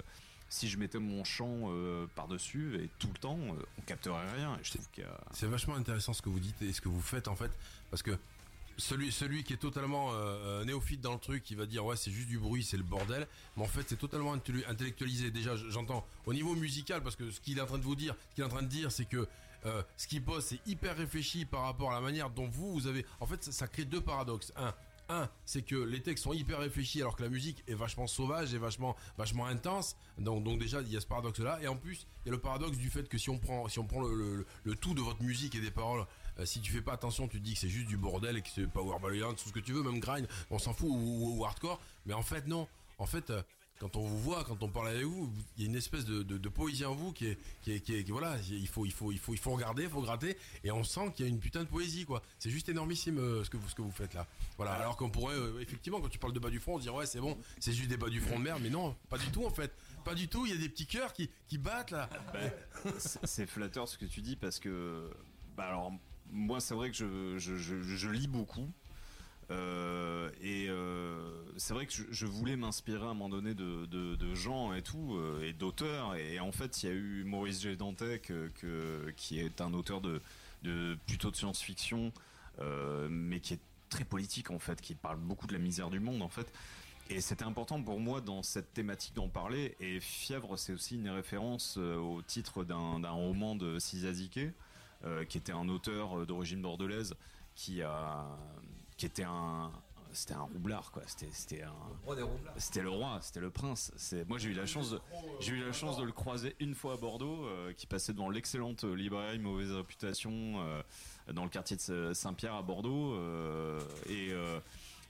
si je mettais mon chant euh, par-dessus et tout le temps, euh, on capterait rien. Je trouve qu'il c'est vachement intéressant ce que vous dites et ce que vous faites en fait parce que celui, celui qui est totalement euh, euh, néophyte dans le truc, il va dire ouais c'est juste du bruit, c'est le bordel. Mais en fait c'est totalement intellectualisé. Déjà j'entends au niveau musical parce que ce qu'il est en train de vous dire, ce qu'il est en train de dire c'est que euh, ce qu'il pose c'est hyper réfléchi par rapport à la manière dont vous vous avez. En fait ça, ça crée deux paradoxes. Un, un, c'est que les textes sont hyper réfléchis alors que la musique est vachement sauvage et vachement, vachement intense. Donc, donc déjà, il y a ce paradoxe-là. Et en plus, il y a le paradoxe du fait que si on prend, si on prend le, le- tout de votre musique et des paroles, euh, si tu fais pas attention, tu te dis que c'est juste du bordel et que c'est power ballad, tout ce que tu veux, même grind, on s'en fout, ou, ou- ou hardcore. Mais en fait, non. En fait, euh, quand on vous voit, quand on parle avec vous, il y a une espèce de, poésie en vous qui est, qui est, qui est- voilà, il faut, il faut, il faut, il faut regarder, il faut gratter, et on sent qu'il y a une putain de poésie, quoi. C'est juste énormissime euh, ce que vous, ce que vous faites là. Voilà. Alors qu'on pourrait, euh, effectivement, quand tu parles de bas du front, on se ouais, c'est bon, c'est juste des bas du front de merde, mais non, pas du tout en fait, pas du tout. Il y a des petits cœurs qui, qui battent là. c'est c'est flatteur ce que tu dis parce que bah alors moi c'est vrai que je, je, je, je lis beaucoup Euh, et euh, c'est vrai que je, voulais m'inspirer à un moment donné de, gens et tout euh, et d'auteurs et en fait il y a eu Maurice G. Qui est un auteur de, plutôt de science-fiction mais qui est très politique en fait qui parle beaucoup de la misère du monde en fait et c'était important pour moi dans cette thématique d'en parler. Et Fièvre, c'est aussi une référence au titre d'un roman de Sizazike, euh, qui était un auteur d'origine bordelaise, qui a, qui était un, c'était un roublard quoi. C'était c'était un c'était le roi, c'était le prince. C'est moi j'ai eu la chance de j'ai eu la chance de le croiser une fois à Bordeaux, euh, qui passait devant l'excellente librairie mauvaise réputation euh, dans le quartier de Saint-Pierre à Bordeaux euh, et euh,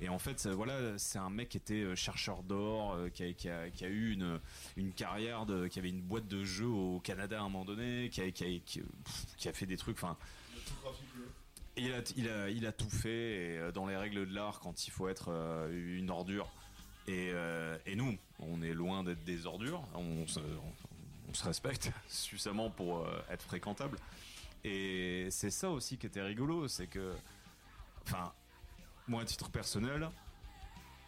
et en fait, voilà, c'est un mec qui était chercheur d'or, qui, a, qui, a, qui a eu une, une carrière, de, qui avait une boîte de jeux au Canada à un moment donné, qui a, qui a, qui, a fait des trucs. Enfin, il a, tout fait euh, dans les règles de l'art quand il faut être euh, une ordure. Et, euh, et nous, on est loin d'être des ordures. On se, respecte suffisamment pour être fréquentable. Et c'est ça aussi qui était rigolo, c'est que, enfin, moi à titre personnel,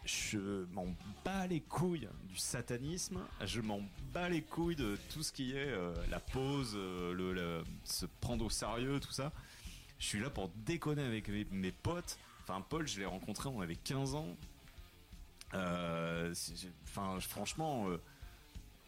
je m'en bats les couilles du satanisme, je m'en bats les couilles de tout ce qui est la le, le- se prendre au sérieux, tout ça. Je suis là pour déconner avec mes, potes. Enfin, Paul, je l'ai rencontré, on avait 15 ans. Euh, Enfin, franchement, euh,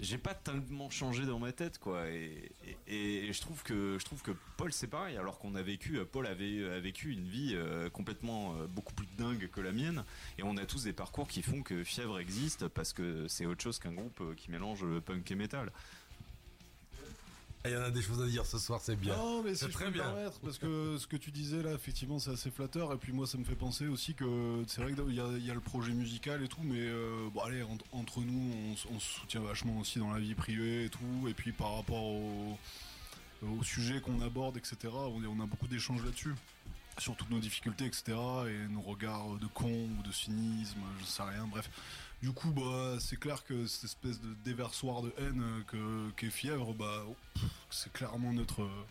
j'ai pas tellement changé dans ma tête, quoi. Et, je trouve que je trouve que Paul c'est pareil. Alors qu'on a vécu, euh, Paul avait a vécu une vie complètement beaucoup plus dingue que la mienne. Et on a tous des parcours qui font que Fièvre existe parce que c'est autre chose qu'un groupe qui mélange punk et métal. Il y en a des choses à dire ce soir, c'est bien. Non, mais C'est très bien. parce que ce que tu disais là, effectivement, c'est assez flatteur. Et puis moi, ça me fait penser aussi que c'est vrai qu'il y, a- il y a le projet musical et tout, mais euh, bon, allez, en- entre nous, on, se soutient vachement aussi dans la vie privée et tout. Et puis par rapport au, au sujet qu'on aborde, etc., on, on a beaucoup d'échanges là-dessus. Sur toutes nos difficultés, etc., et nos regards de con ou de cynisme, je sais rien, bref. Du coup, bah, c'est clair que cette espèce de déversoir de haine euh, que, qu'est Fièvre, bah, c'est clairement notre. euh,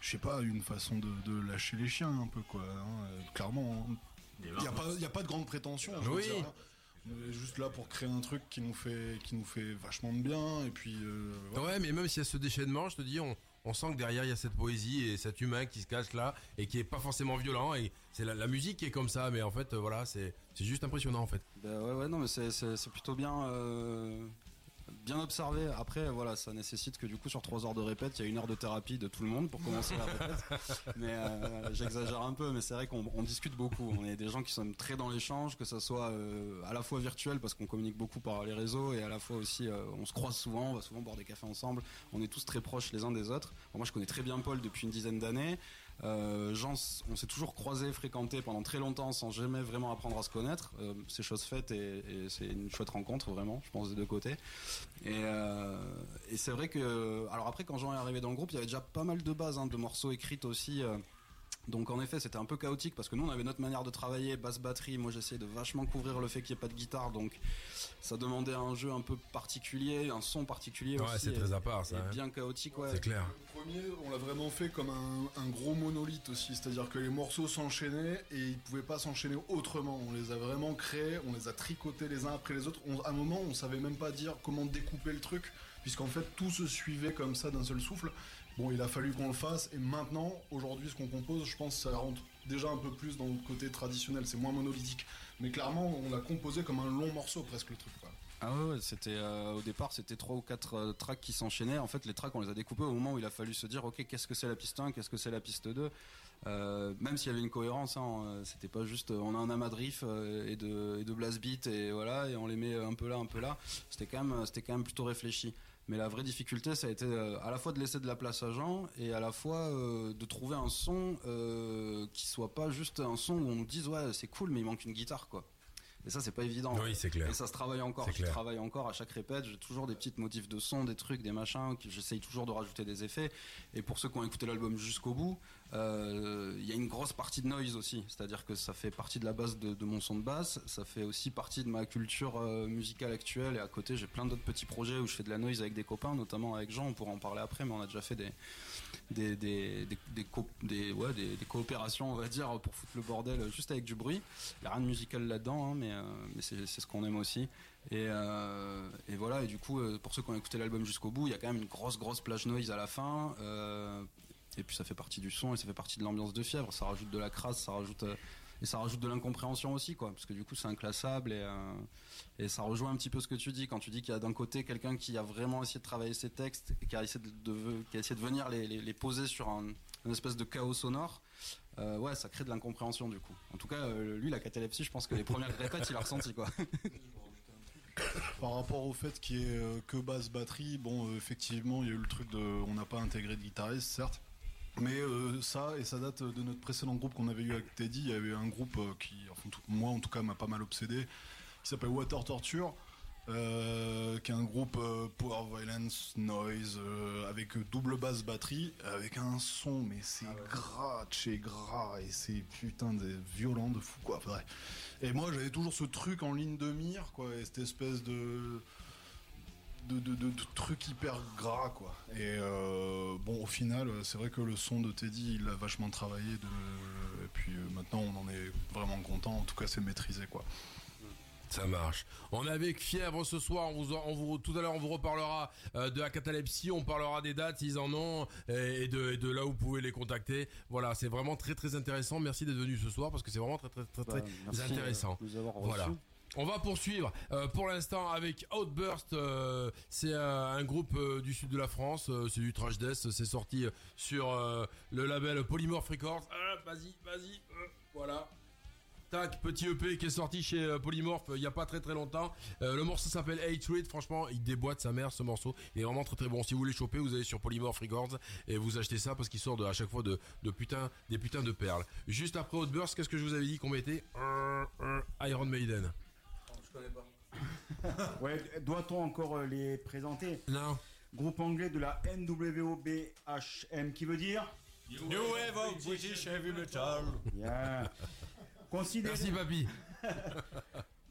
je sais pas, une façon de, de lâcher les chiens un peu, quoi. hein, euh, clairement. Il n'y a, pas- y a pas de grande prétention. Oui. hein. On est juste là pour créer un truc qui nous fait, qui nous fait vachement de bien, et puis. euh, voilà. Ouais, mais même s'il y a ce déchaînement, je te dis, on, on sent que derrière il y a cette poésie et cet humain qui se cache là et qui est pas forcément violent. Et c'est la, la musique qui est comme ça, mais en fait, euh, voilà, c'est c'est juste impressionnant en fait. Bah ouais, ouais, non, mais c'est- plutôt bien, euh, bien observé. Après, voilà, ça nécessite que du coup, sur trois heures de répète, il y a une heure de thérapie de tout le monde pour commencer la répète. mais euh, j'exagère un peu, mais c'est vrai qu'on on discute beaucoup. On est des gens qui sont très dans l'échange, que ça soit euh, à la fois virtuel parce qu'on communique beaucoup par les réseaux et à la fois aussi, euh, on se croise souvent, on va souvent boire des cafés ensemble. On est tous très proches les uns des autres. Moi, je connais très bien Paul depuis une dizaine d'années. Euh, on s'est toujours croisés, fréquentés pendant très longtemps sans jamais vraiment apprendre à se connaître. Euh, c'est chose faite et, c'est une chouette rencontre vraiment, je pense des deux côtés. Et, euh, et c'est vrai que, alors après quand Jean est arrivé dans le groupe, il y avait déjà pas mal de bases, hein, de morceaux écrits aussi. Donc en effet, c'était un peu chaotique parce que nous, on avait notre manière de travailler, basse batterie. Moi, j'essayais de vachement couvrir le fait qu'il n'y ait pas de guitare, donc ça demandait un jeu un peu particulier, un son particulier Ouais, aussi. c'est très à part, ça, et hein. bien chaotique, ouais. C'est clair. Le premier, on l'a vraiment fait comme un, un gros monolithe aussi, c'est-à-dire que les morceaux s'enchaînaient et ils pouvaient pas s'enchaîner autrement. On les a vraiment créés, on les a tricotés les uns après les autres. On- à un moment, on savait même pas dire comment découper le truc, puisqu'en fait tout se suivait comme ça d'un seul souffle. Bon, il a fallu qu'on le fasse et maintenant, aujourd'hui, ce qu'on compose, je pense, ça rentre déjà un peu plus dans le côté traditionnel. C'est moins monolithique, mais clairement, on l'a composé comme un long morceau presque le truc. Ah ouais, c'était euh, au départ c'était trois ou quatre euh, tracks qui s'enchaînaient. En fait, les tracks on les a découpés au moment où il a fallu se dire ok qu'est-ce que c'est la piste 1, qu'est-ce que c'est la piste 2. Euh, même s'il y avait une cohérence, hein, c'était pas juste on a un amas de riff et de, et blast beat et voilà et on les met un peu là, un peu là. C'était quand même c'était quand même plutôt réfléchi. Mais la vraie difficulté, ça a été euh, à la fois de laisser de la place à Jean et à la fois euh, de trouver un son euh, qui soit pas juste un son où on nous dise ouais c'est cool mais il manque une guitare quoi. Et ça c'est pas évident. Oui, c'est clair. Et ça se travaille encore. Je clair. travaille encore à chaque répète. J'ai toujours des petites motifs de son, des trucs, des machins. J'essaye toujours de rajouter des effets. Et pour ceux qui ont écouté l'album jusqu'au bout, il y a une grosse partie de noise aussi. C'est-à-dire que ça fait partie de la base de, mon son de basse. Ça fait aussi partie de ma culture euh, musicale actuelle. Et à côté, j'ai plein d'autres petits projets où je fais de la noise avec des copains, notamment avec Jean. On pourra en parler après, mais on a déjà fait des des des des, des, co- des- coopérations, on va dire, pour foutre le bordel juste avec du bruit. Il n'y a rien de musical là-dedans, hein, mais, euh, c'est ce qu'on aime aussi. Et, euh, et voilà, et du coup, euh, pour ceux qui ont écouté l'album jusqu'au bout, il y a quand même une grosse, grosse plage noise à la fin. euh, et puis ça fait partie du son et ça fait partie de l'ambiance de fièvre. Ça rajoute de la crasse, ça rajoute. euh, et ça rajoute de l'incompréhension aussi, quoi, parce que du coup c'est inclassable et, euh, et ça rejoint un petit peu ce que tu dis quand tu dis qu'il y a d'un côté quelqu'un qui a vraiment essayé de travailler ses textes et qui a essayé de, de- qui a essayé de venir les, les- les poser sur un, une espèce de chaos sonore. euh, ouais, ça crée de l'incompréhension du coup. En tout cas, euh, lui, la catalepsie, je pense que les premières répètes, il a ressenti quoi. Par rapport au fait qu'il y ait que basse batterie, bon, effectivement, il y a eu le truc de. On n'a pas intégré de guitariste, certes. Mais euh, ça, et ça date de notre précédent groupe qu'on avait eu avec Teddy, il y avait un groupe euh, qui, enfin, moi en tout cas, m'a pas mal obsédé, qui s'appelle Water Torture, euh, qui est un groupe euh, Power Violence Noise, avec double basse batterie, avec un son, mais c'est gras, chez gras, et c'est putain de violent de fou, quoi. Bref. Et moi, j'avais toujours ce truc en ligne de mire, quoi, et cette espèce de de, de, de- de trucs hyper gras quoi. Et euh, bon au final c'est vrai que le son de Teddy il a vachement travaillé de, et puis euh, maintenant on en est vraiment content, en tout cas c'est maîtrisé quoi. Ça marche. On est avec Fièvre ce soir. On vous, on vous, tout à l'heure, on vous reparlera euh, de la catalepsie. On parlera des dates, s'ils en ont, et et de, et de là où vous pouvez les contacter. Voilà, c'est vraiment très très intéressant. Merci d'être venu ce soir parce que c'est vraiment très très très, très Bah, merci, intéressant. de nous avoir Voilà. On va poursuivre euh, pour l'instant avec Outburst. euh, c'est euh, un groupe du sud de la France. c'est du trash death. C'est sorti sur le label Polymorph Records. Vas-y, vas-y. voilà. Tac, petit EP qui est sorti chez Polymorph il y a pas très très longtemps. Le morceau s'appelle Hatred. Franchement, il déboîte sa mère ce morceau. Il est vraiment très très bon. Si vous voulez choper, vous allez sur Polymorph Records et vous achetez ça parce qu'il sort à chaque fois de, de putain, des putains de perles. Juste après Outburst, qu'est-ce que je vous avais dit qu'on mettait? Iron Maiden. Je connais pas. ouais, doit-on encore euh, les présenter? Non. Groupe anglais de la NWOBHM qui veut dire? New Wave of British Heavy Metal. Considéré, Merci papy.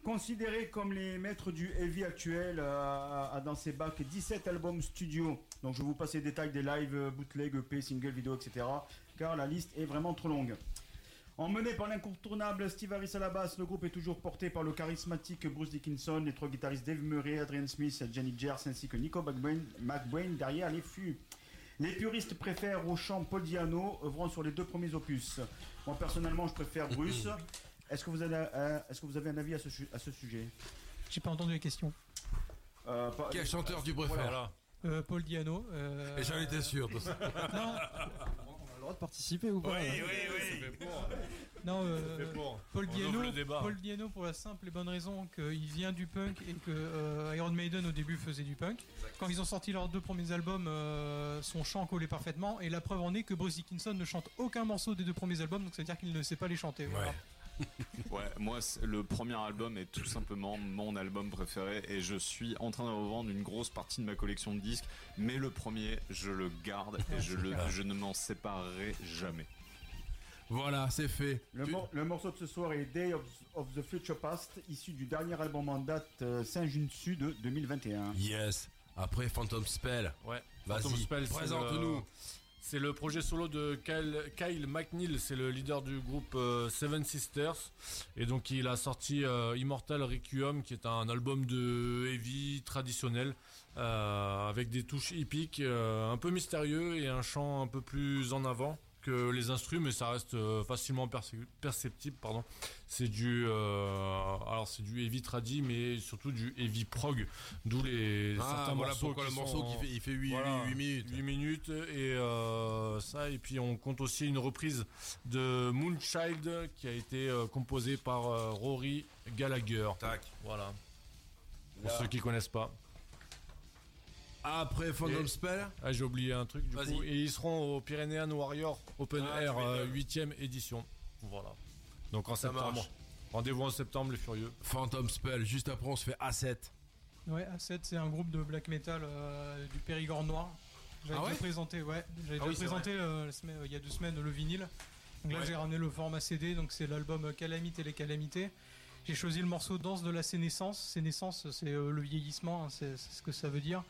considéré comme les maîtres du heavy actuel, euh, a dans ses bacs 17 albums studio. Donc je vous passe les détails des lives, euh, bootleg, EP, single, vidéo, etc. Car la liste est vraiment trop longue. Emmené par l'incontournable Steve Harris à la basse, le groupe est toujours porté par le charismatique Bruce Dickinson, les trois guitaristes Dave Murray, Adrian Smith, Jenny Gers ainsi que Nico McBrain, McBrain derrière les fûts. Les puristes préfèrent au chant Paul Diano, œuvrant sur les deux premiers opus. Moi personnellement, je préfère Bruce. Est-ce que vous avez, euh, est-ce que vous avez un avis à ce, à ce sujet? J'ai pas entendu les questions. Euh, pas- Quel chanteur tu préfères Voilà. Euh, Paul Diano. euh, Et j'en étais sûr. de ça. Non, droit de participer ou pas non euh, fait pour. Paul On Diano. Paul Diano pour la simple et bonne raison qu'il vient du punk et que euh, Iron Maiden au début faisait du punk. Quand ils ont sorti leurs deux premiers albums, euh, son chant collait parfaitement et la preuve en est que Bruce Dickinson ne chante aucun morceau des deux premiers albums, donc ça veut dire qu'il ne sait pas les chanter. voilà. Ouais, moi, c'est- le premier album est tout simplement mon album préféré et je suis en train de revendre une grosse partie de ma collection de disques, mais le premier, je le garde et je, le, je ne m'en séparerai jamais. Voilà, c'est fait. Le, Tu- mor- le morceau de ce soir est Day of, of the Future Past, issu du dernier album en date euh, Saint-Junsu de 2021. Yes. Après Phantom Spell. Ouais. Vas-y, Phantom Spell, c'est présente-nous. C'est le projet solo de Kyle, Kyle McNeil, c'est le leader du groupe euh, Seven Sisters. Et donc il a sorti euh, Immortal Requiem, qui est un album de heavy traditionnel, euh, avec des touches hippiques, un peu mystérieux et un chant un peu plus en avant que les instruments, mais ça reste euh, facilement perce- perceptible. Pardon. C'est du, euh, alors c'est du heavy tradi, mais surtout du heavy prog, d'où les Ah, certains voilà morceaux pourquoi le morceau qui fait, il fait 8, Voilà. minutes. 8 minutes et euh, ça et puis on compte aussi une reprise de Moonchild qui a été euh, composée par euh, Rory Gallagher. Tac. Voilà. Pour Là. ceux qui connaissent pas. Après Phantom Et- Spell. Ah, j'ai oublié un truc du Vas-y. coup et ils seront au Pyrenean Warrior Open Ah, Air m'étonnes. 8ème édition. Voilà. Donc en Ça septembre. Rendez-vous en septembre les furieux. Phantom Spell. Juste après, on se fait A7. Ouais, A7, c'est un groupe de black metal euh, du Périgord noir. J'avais Ah ouais présenté, ouais, j'avais Ah oui, présenté euh, la semaine- il y a deux semaines le vinyle. Donc là, Ouais. j'ai ramené le format CD, donc c'est l'album Calamite et les calamités. J'ai choisi le morceau Danse de la sénescence. Sénescence, c'est euh, le vieillissement, hein, c'est ce que ça veut dire.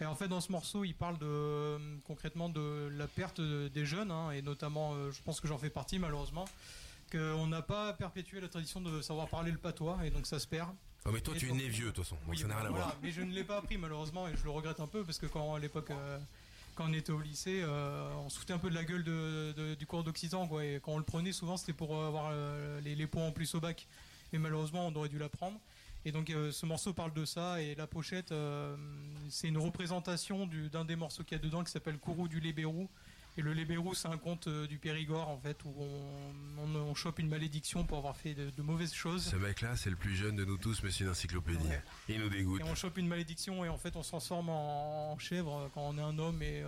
Et en fait, dans ce morceau, il parle de, concrètement de la perte de- des jeunes, hein, et notamment, euh, je pense que j'en fais partie malheureusement, qu'on n'a pas perpétué la tradition de savoir parler le patois, et donc ça se perd. Oh, mais toi, Et tu es né vieux, de toute façon. Donc Oui, ça n'a rien à voilà, voir. Mais je ne l'ai pas appris malheureusement et je le regrette un peu parce que quand à l'époque, euh, quand on était au lycée, euh, on se foutait un peu de la gueule de- de- du cours d'occitan quoi. Et quand on le prenait, souvent c'était pour avoir euh, les, les points en plus au bac. Mais malheureusement, on aurait dû l'apprendre. Et donc euh, ce morceau parle de ça et la pochette, euh, c'est une représentation du- d'un des morceaux qu'il y a dedans qui s'appelle Kourou du Lébérou. Et le Lébérou, c'est un conte euh, du Périgord, en fait, où on, on, on chope une malédiction pour avoir fait de, de mauvaises choses. Ce mec-là, c'est le plus jeune de nous tous, mais c'est une encyclopédie. Il nous dégoûte. Et on chope une malédiction et en fait on se transforme en, en chèvre quand on est un homme et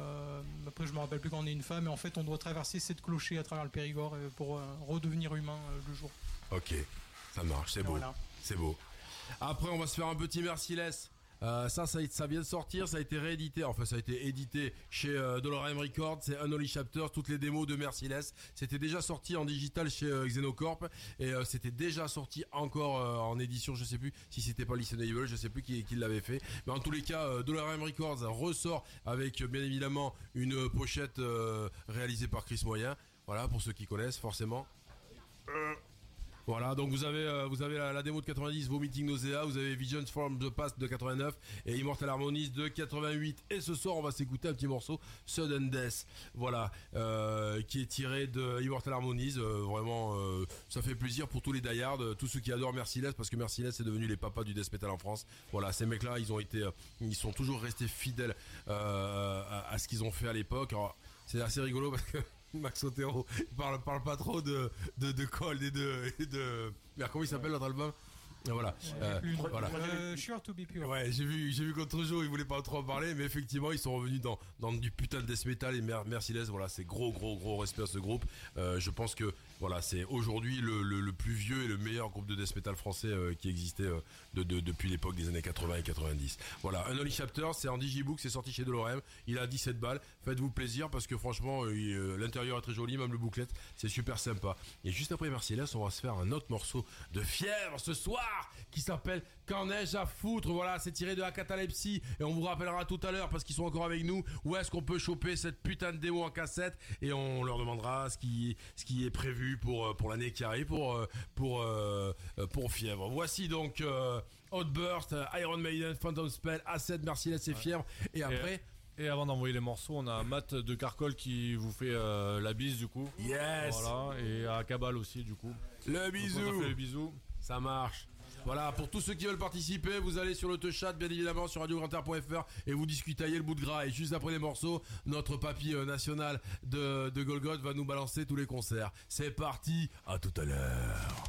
après je me rappelle plus quand on est une femme et en fait on doit traverser cette clochée à travers le Périgord pour redevenir humain le jour. Ok, ça marche, c'est beau. Voilà. C'est beau. Après, on va se faire un petit Merciless. Euh, ça, ça, vient de sortir, ça a été réédité, enfin ça a été édité chez euh, Records, c'est Unholy Chapters, toutes les démos de Merciless. C'était déjà sorti en digital chez euh, Xenocorp et euh, c'était déjà sorti encore en édition, je sais plus si c'était pas Listen Evil, je sais plus qui, l'avait fait. Mais en tous les cas, Dolorem Records ressort avec bien évidemment une pochette réalisée par Chris Moyen. Voilà, pour ceux qui connaissent forcément. Voilà, donc vous avez euh, vous avez la, démo de 90, Vomiting Nausea, vous avez Visions from the Past de 89 et Immortal Harmonies de 88. Et ce soir, on va s'écouter un petit morceau Sudden Death, voilà, euh, qui est tiré de Immortal Harmonies. Euh, vraiment, ça fait plaisir pour tous les diehards, tous ceux qui adorent Merciless, parce que Merciless est devenu les papas du death metal en France. Voilà, ces mecs-là, ils ont été, ils sont toujours restés fidèles à, à ce qu'ils ont fait à l'époque. C'est assez rigolo parce que Max Otero il parle, parle pas trop de, de, de Cold et de. Et de... Merde, comment il s'appelle l'autre album? Ah, Voilà. Euh, voilà. Euh, sure to be pure. Ouais, j'ai vu, j'ai vu qu'autre jour, ils voulaient pas trop en parler, mais effectivement, ils sont revenus dans, dans du putain de death metal et mer Merciless, voilà, c'est gros, gros, gros respect à ce groupe. Euh, je pense que, voilà, c'est aujourd'hui le, plus vieux et le meilleur groupe de death metal français euh, qui existait euh, de, de- depuis l'époque des années 80 et 90. Voilà, Unholy Chapter, c'est en digibook, c'est sorti chez Delorem, il a 17 balles, faites-vous plaisir parce que franchement, euh, l'intérieur est très joli, même le bouclette, c'est super sympa. Et juste après Merciless, on va se faire un autre morceau de fièvre ce soir qui s'appelle Qu'en ai-je à foutre Voilà, c'est tiré de la catalepsie et on vous rappellera tout à l'heure parce qu'ils sont encore avec nous où est-ce qu'on peut choper cette putain de démo en cassette et on leur demandera ce qui, ce qui est prévu pour, euh, pour l'année qui arrive pour, euh, pour, euh, pour fièvre. Voici donc euh, Outburst, Iron Maiden, Phantom Spell, A7, Merciless et fièvre et après. Et avant d'envoyer les morceaux, on a Matt de Carcol qui vous fait euh, la bise du coup. Yes Voilà, et à Cabal aussi du coup. Le Donc, on bisou a fait le bisou. Ça marche. Voilà, pour tous ceux qui veulent participer, vous allez sur le chat, bien évidemment, sur radiograndair.fr et vous discutez le bout de gras. Et juste après les morceaux, notre papy euh, national de, de Golgoth va nous balancer tous les concerts. C'est parti, à tout à l'heure.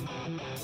Silence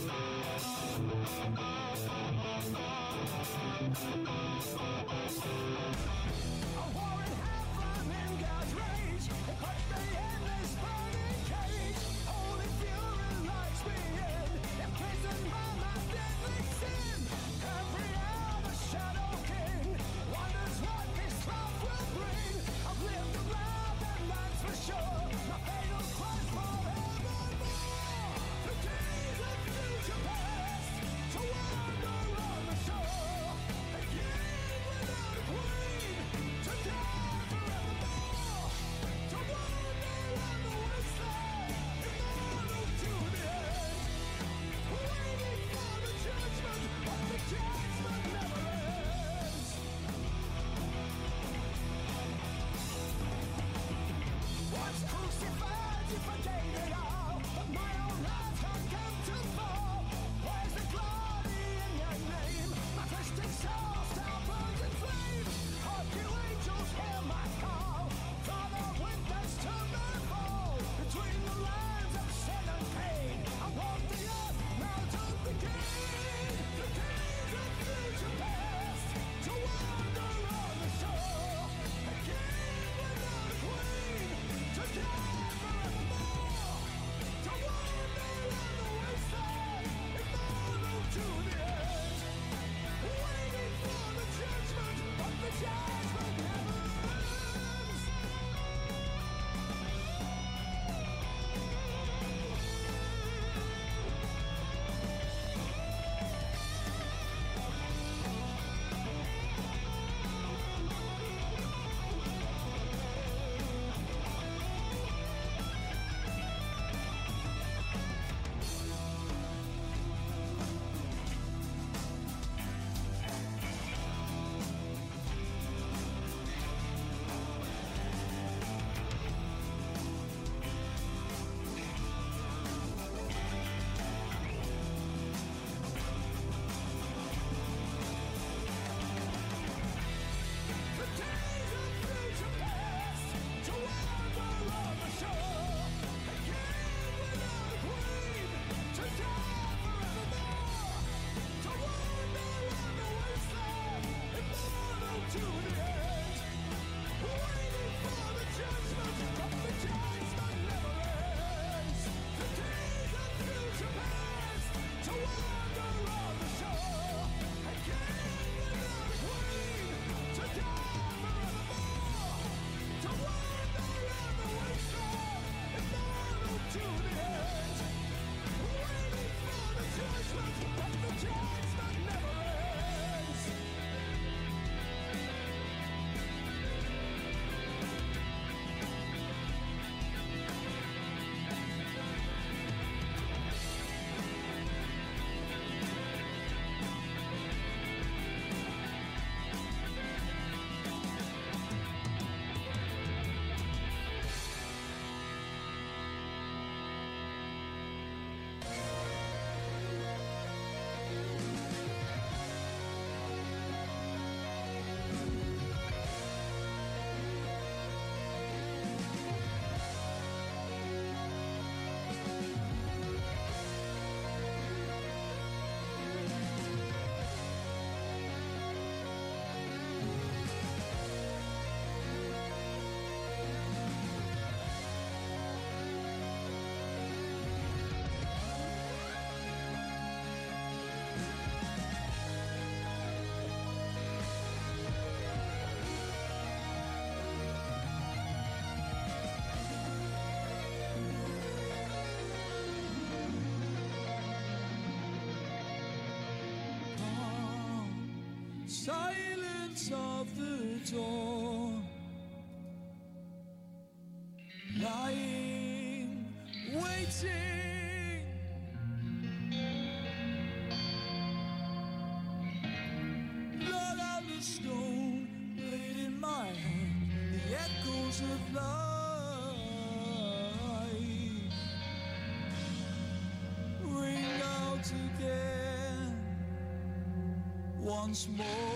once more.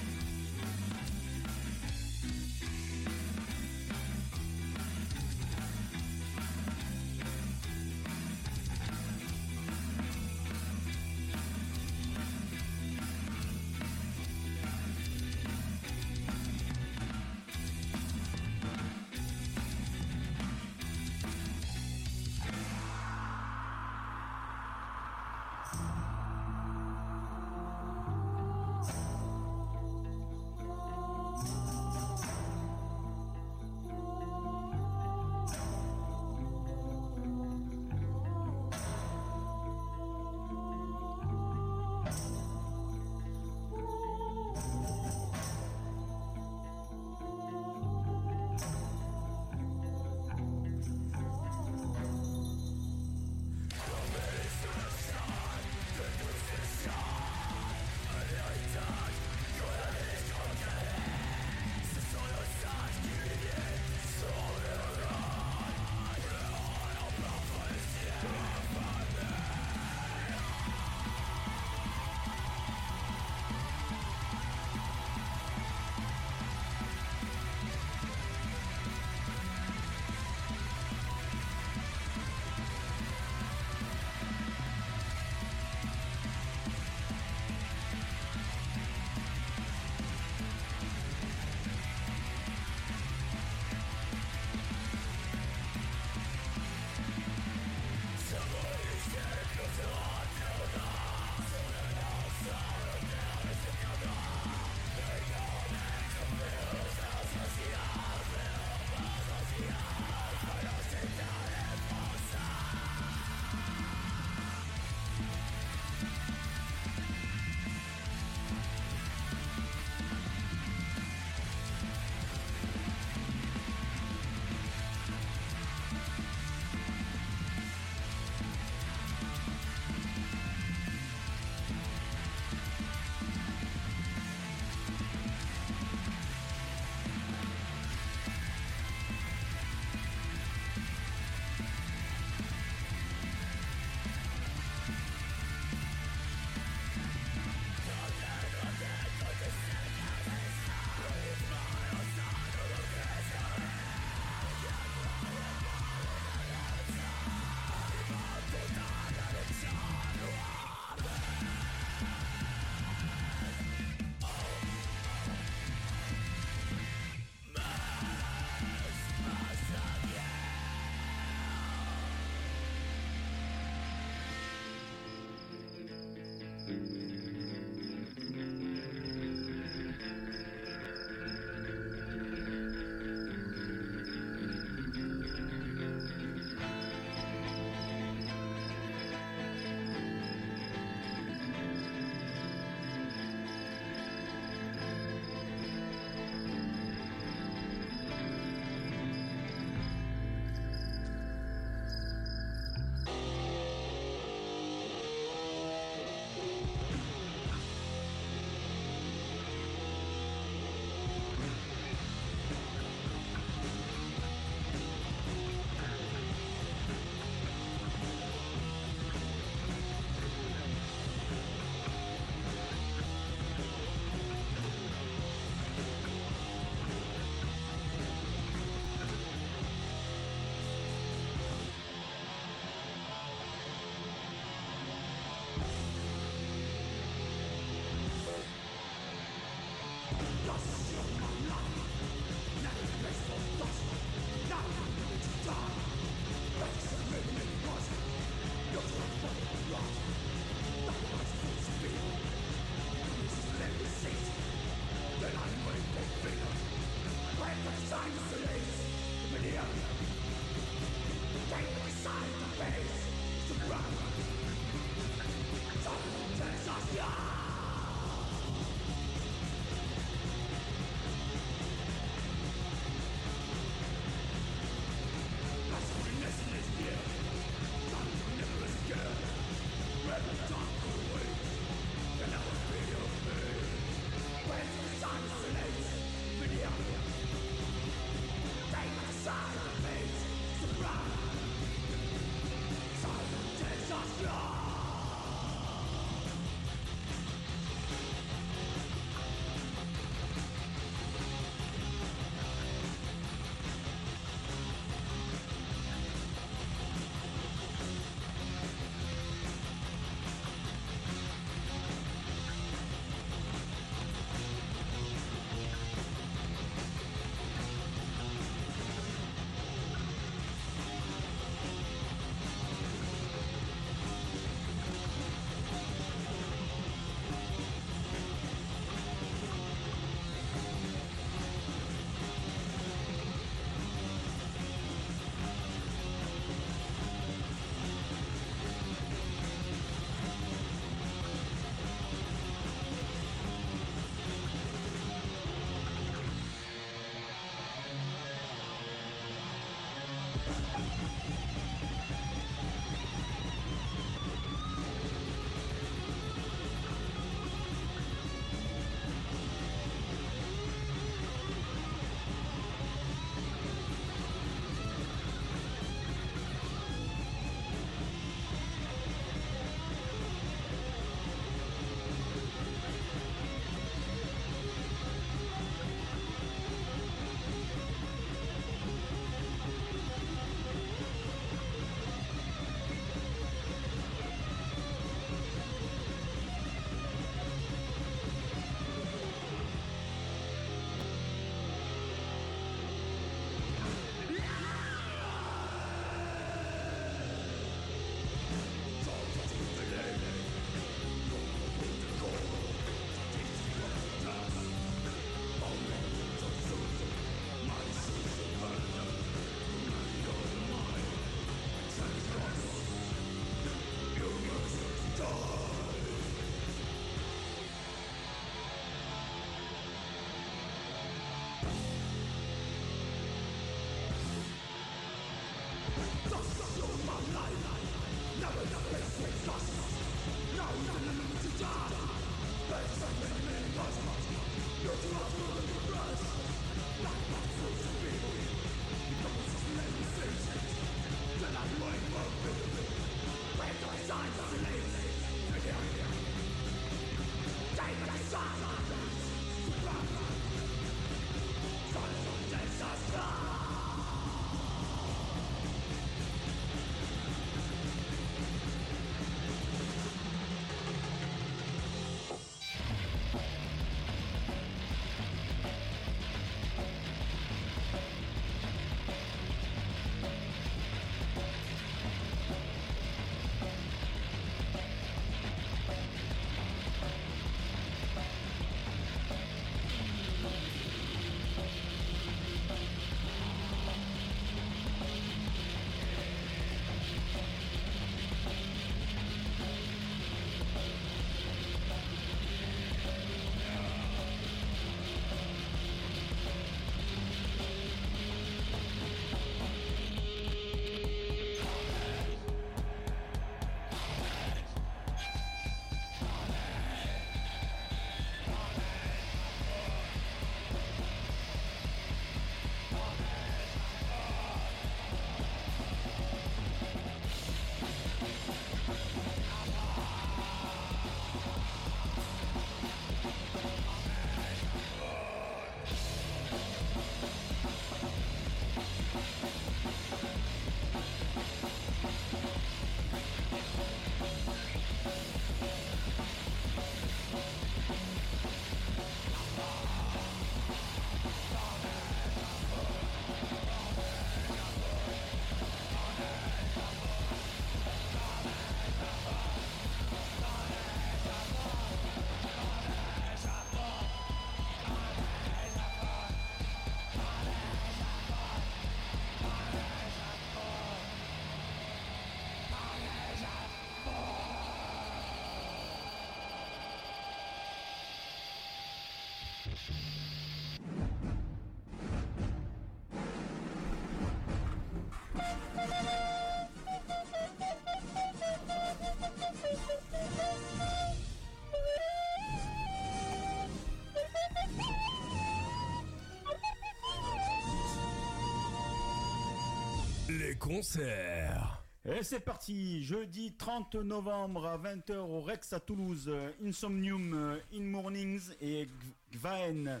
Les concerts. Et c'est parti, jeudi 30 novembre à 20h au Rex à Toulouse, euh, Insomnium, euh, In Mornings et Gvaen,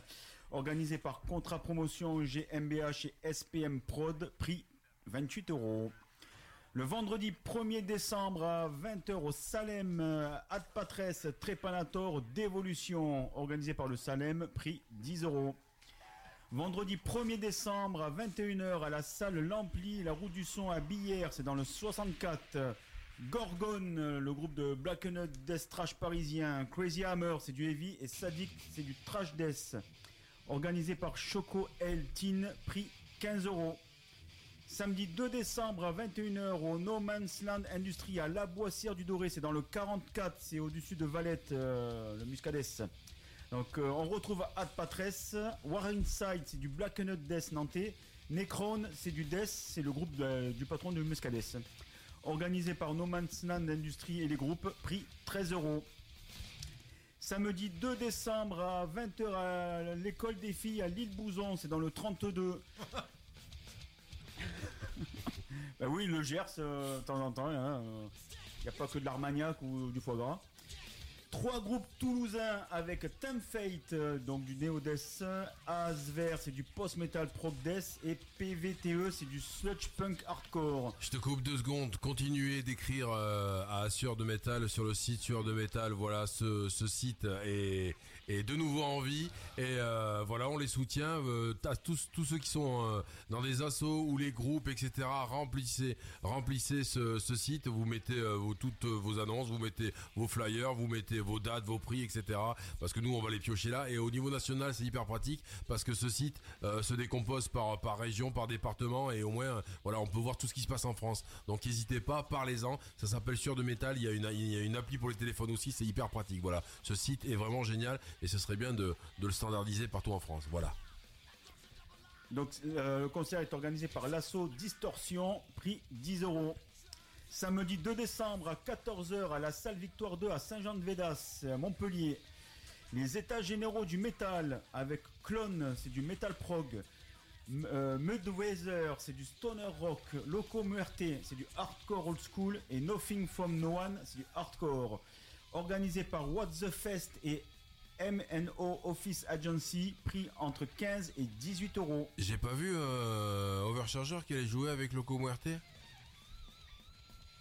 organisé par Contra Promotion GmbH et SPM Prod, prix 28 euros. Le vendredi 1er décembre à 20h au Salem, euh, Ad Patres Trépanator d'Évolution, organisé par le Salem, prix 10 euros. Vendredi 1er décembre à 21h à la salle L'Ampli, la route du son à Billère, c'est dans le 64. Gorgone, le groupe de Black Nut Death Trash parisien. Crazy Hammer, c'est du heavy. Et Sadik, c'est du trash death. Organisé par Choco El Tin, prix 15 euros. Samedi 2 décembre à 21h au No Man's Land Industrie à La Boissière du Doré, c'est dans le 44, c'est au-dessus de Valette, euh, le Muscadès. Donc euh, on retrouve Ad Patres, Warringside c'est du Black Nut Death nantais, Necron c'est du Death, c'est le groupe du patron de Muscadès. Organisé par No Man's Land Industrie et les groupes, prix 13 euros. Samedi 2 décembre à 20h à l'école des filles à l'île Bouzon, c'est dans le 32. bah oui, le Gers, euh, de temps en temps, il n'y a pas que de l'Armagnac ou du foie gras. Trois groupes toulousains avec Time Fate, euh, donc du Neo Death, Asver, c'est du post-metal prog death, et PVTE, c'est du sludge punk hardcore. Je te coupe deux secondes. Continuez d'écrire euh, à Sueur de Métal sur le site Sueur de Métal. Voilà, ce, site est, est de nouveau en vie. Et euh, voilà, on les soutient. Euh, tous, tous ceux qui sont euh, dans des assos ou les groupes, etc. Remplissez, remplissez ce, site. Vous mettez euh, toutes vos annonces, vous mettez vos flyers, vous mettez vos dates, vos prix, etc. Parce que nous, on va les piocher là. Et au niveau national, c'est hyper pratique parce que ce site se décompose par, par région, par département. Et au moins, voilà, on peut voir tout ce qui se passe en France. Donc n'hésitez pas, parlez-en. Ça s'appelle Sur de Métal. Il y, a une, il y a une appli pour les téléphones aussi. C'est hyper pratique. Voilà. Ce site est vraiment génial. Et ce serait bien de, le standardiser partout en France. Voilà. Donc euh, le concert est organisé par l'assaut Distorsion, prix 10 euros. Samedi 2 décembre à 14h à la salle Victoire 2 à Saint-Jean-de-Védas, Montpellier. Les états généraux du métal avec Clone, c'est du metal prog. M- euh, Mudweather, c'est du stoner rock. Loco Muerte, c'est du hardcore old school. Et Nothing from No One, c'est du hardcore. Organisé par What the Fest et MNO Office Agency, prix entre 15 et 18 euros. J'ai pas vu euh, Overcharger qui allait jouer avec Loco Muerte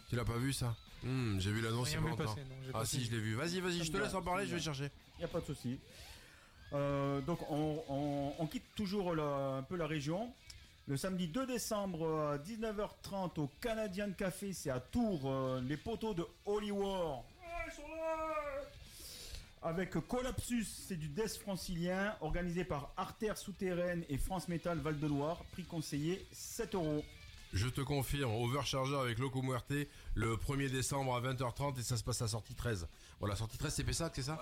Tu l'as pas vu ça Hmm, J'ai vu l'annonce il y a pas vu longtemps. passer, non, j'ai Ah pas si, vu. je l'ai vu. Vas-y, vas-y, je te laisse en parler, je vais chercher. Il n'y a pas de souci. Euh, donc on, on- on quitte toujours la- un peu la région. Le samedi 2 décembre à 19h30 au Canadian Café, c'est à Tours, euh, les poteaux de Holy War. Avec Collapsus, c'est du death francilien, organisé par Artère Souterraine et France Metal Val-de-Loire, prix conseillé 7 euros. Je te confirme, Overcharger avec Loco Muerte le 1er décembre à 20h30 et ça se passe à sortie 13. Voilà, sortie 13 c'est Pessac, c'est ça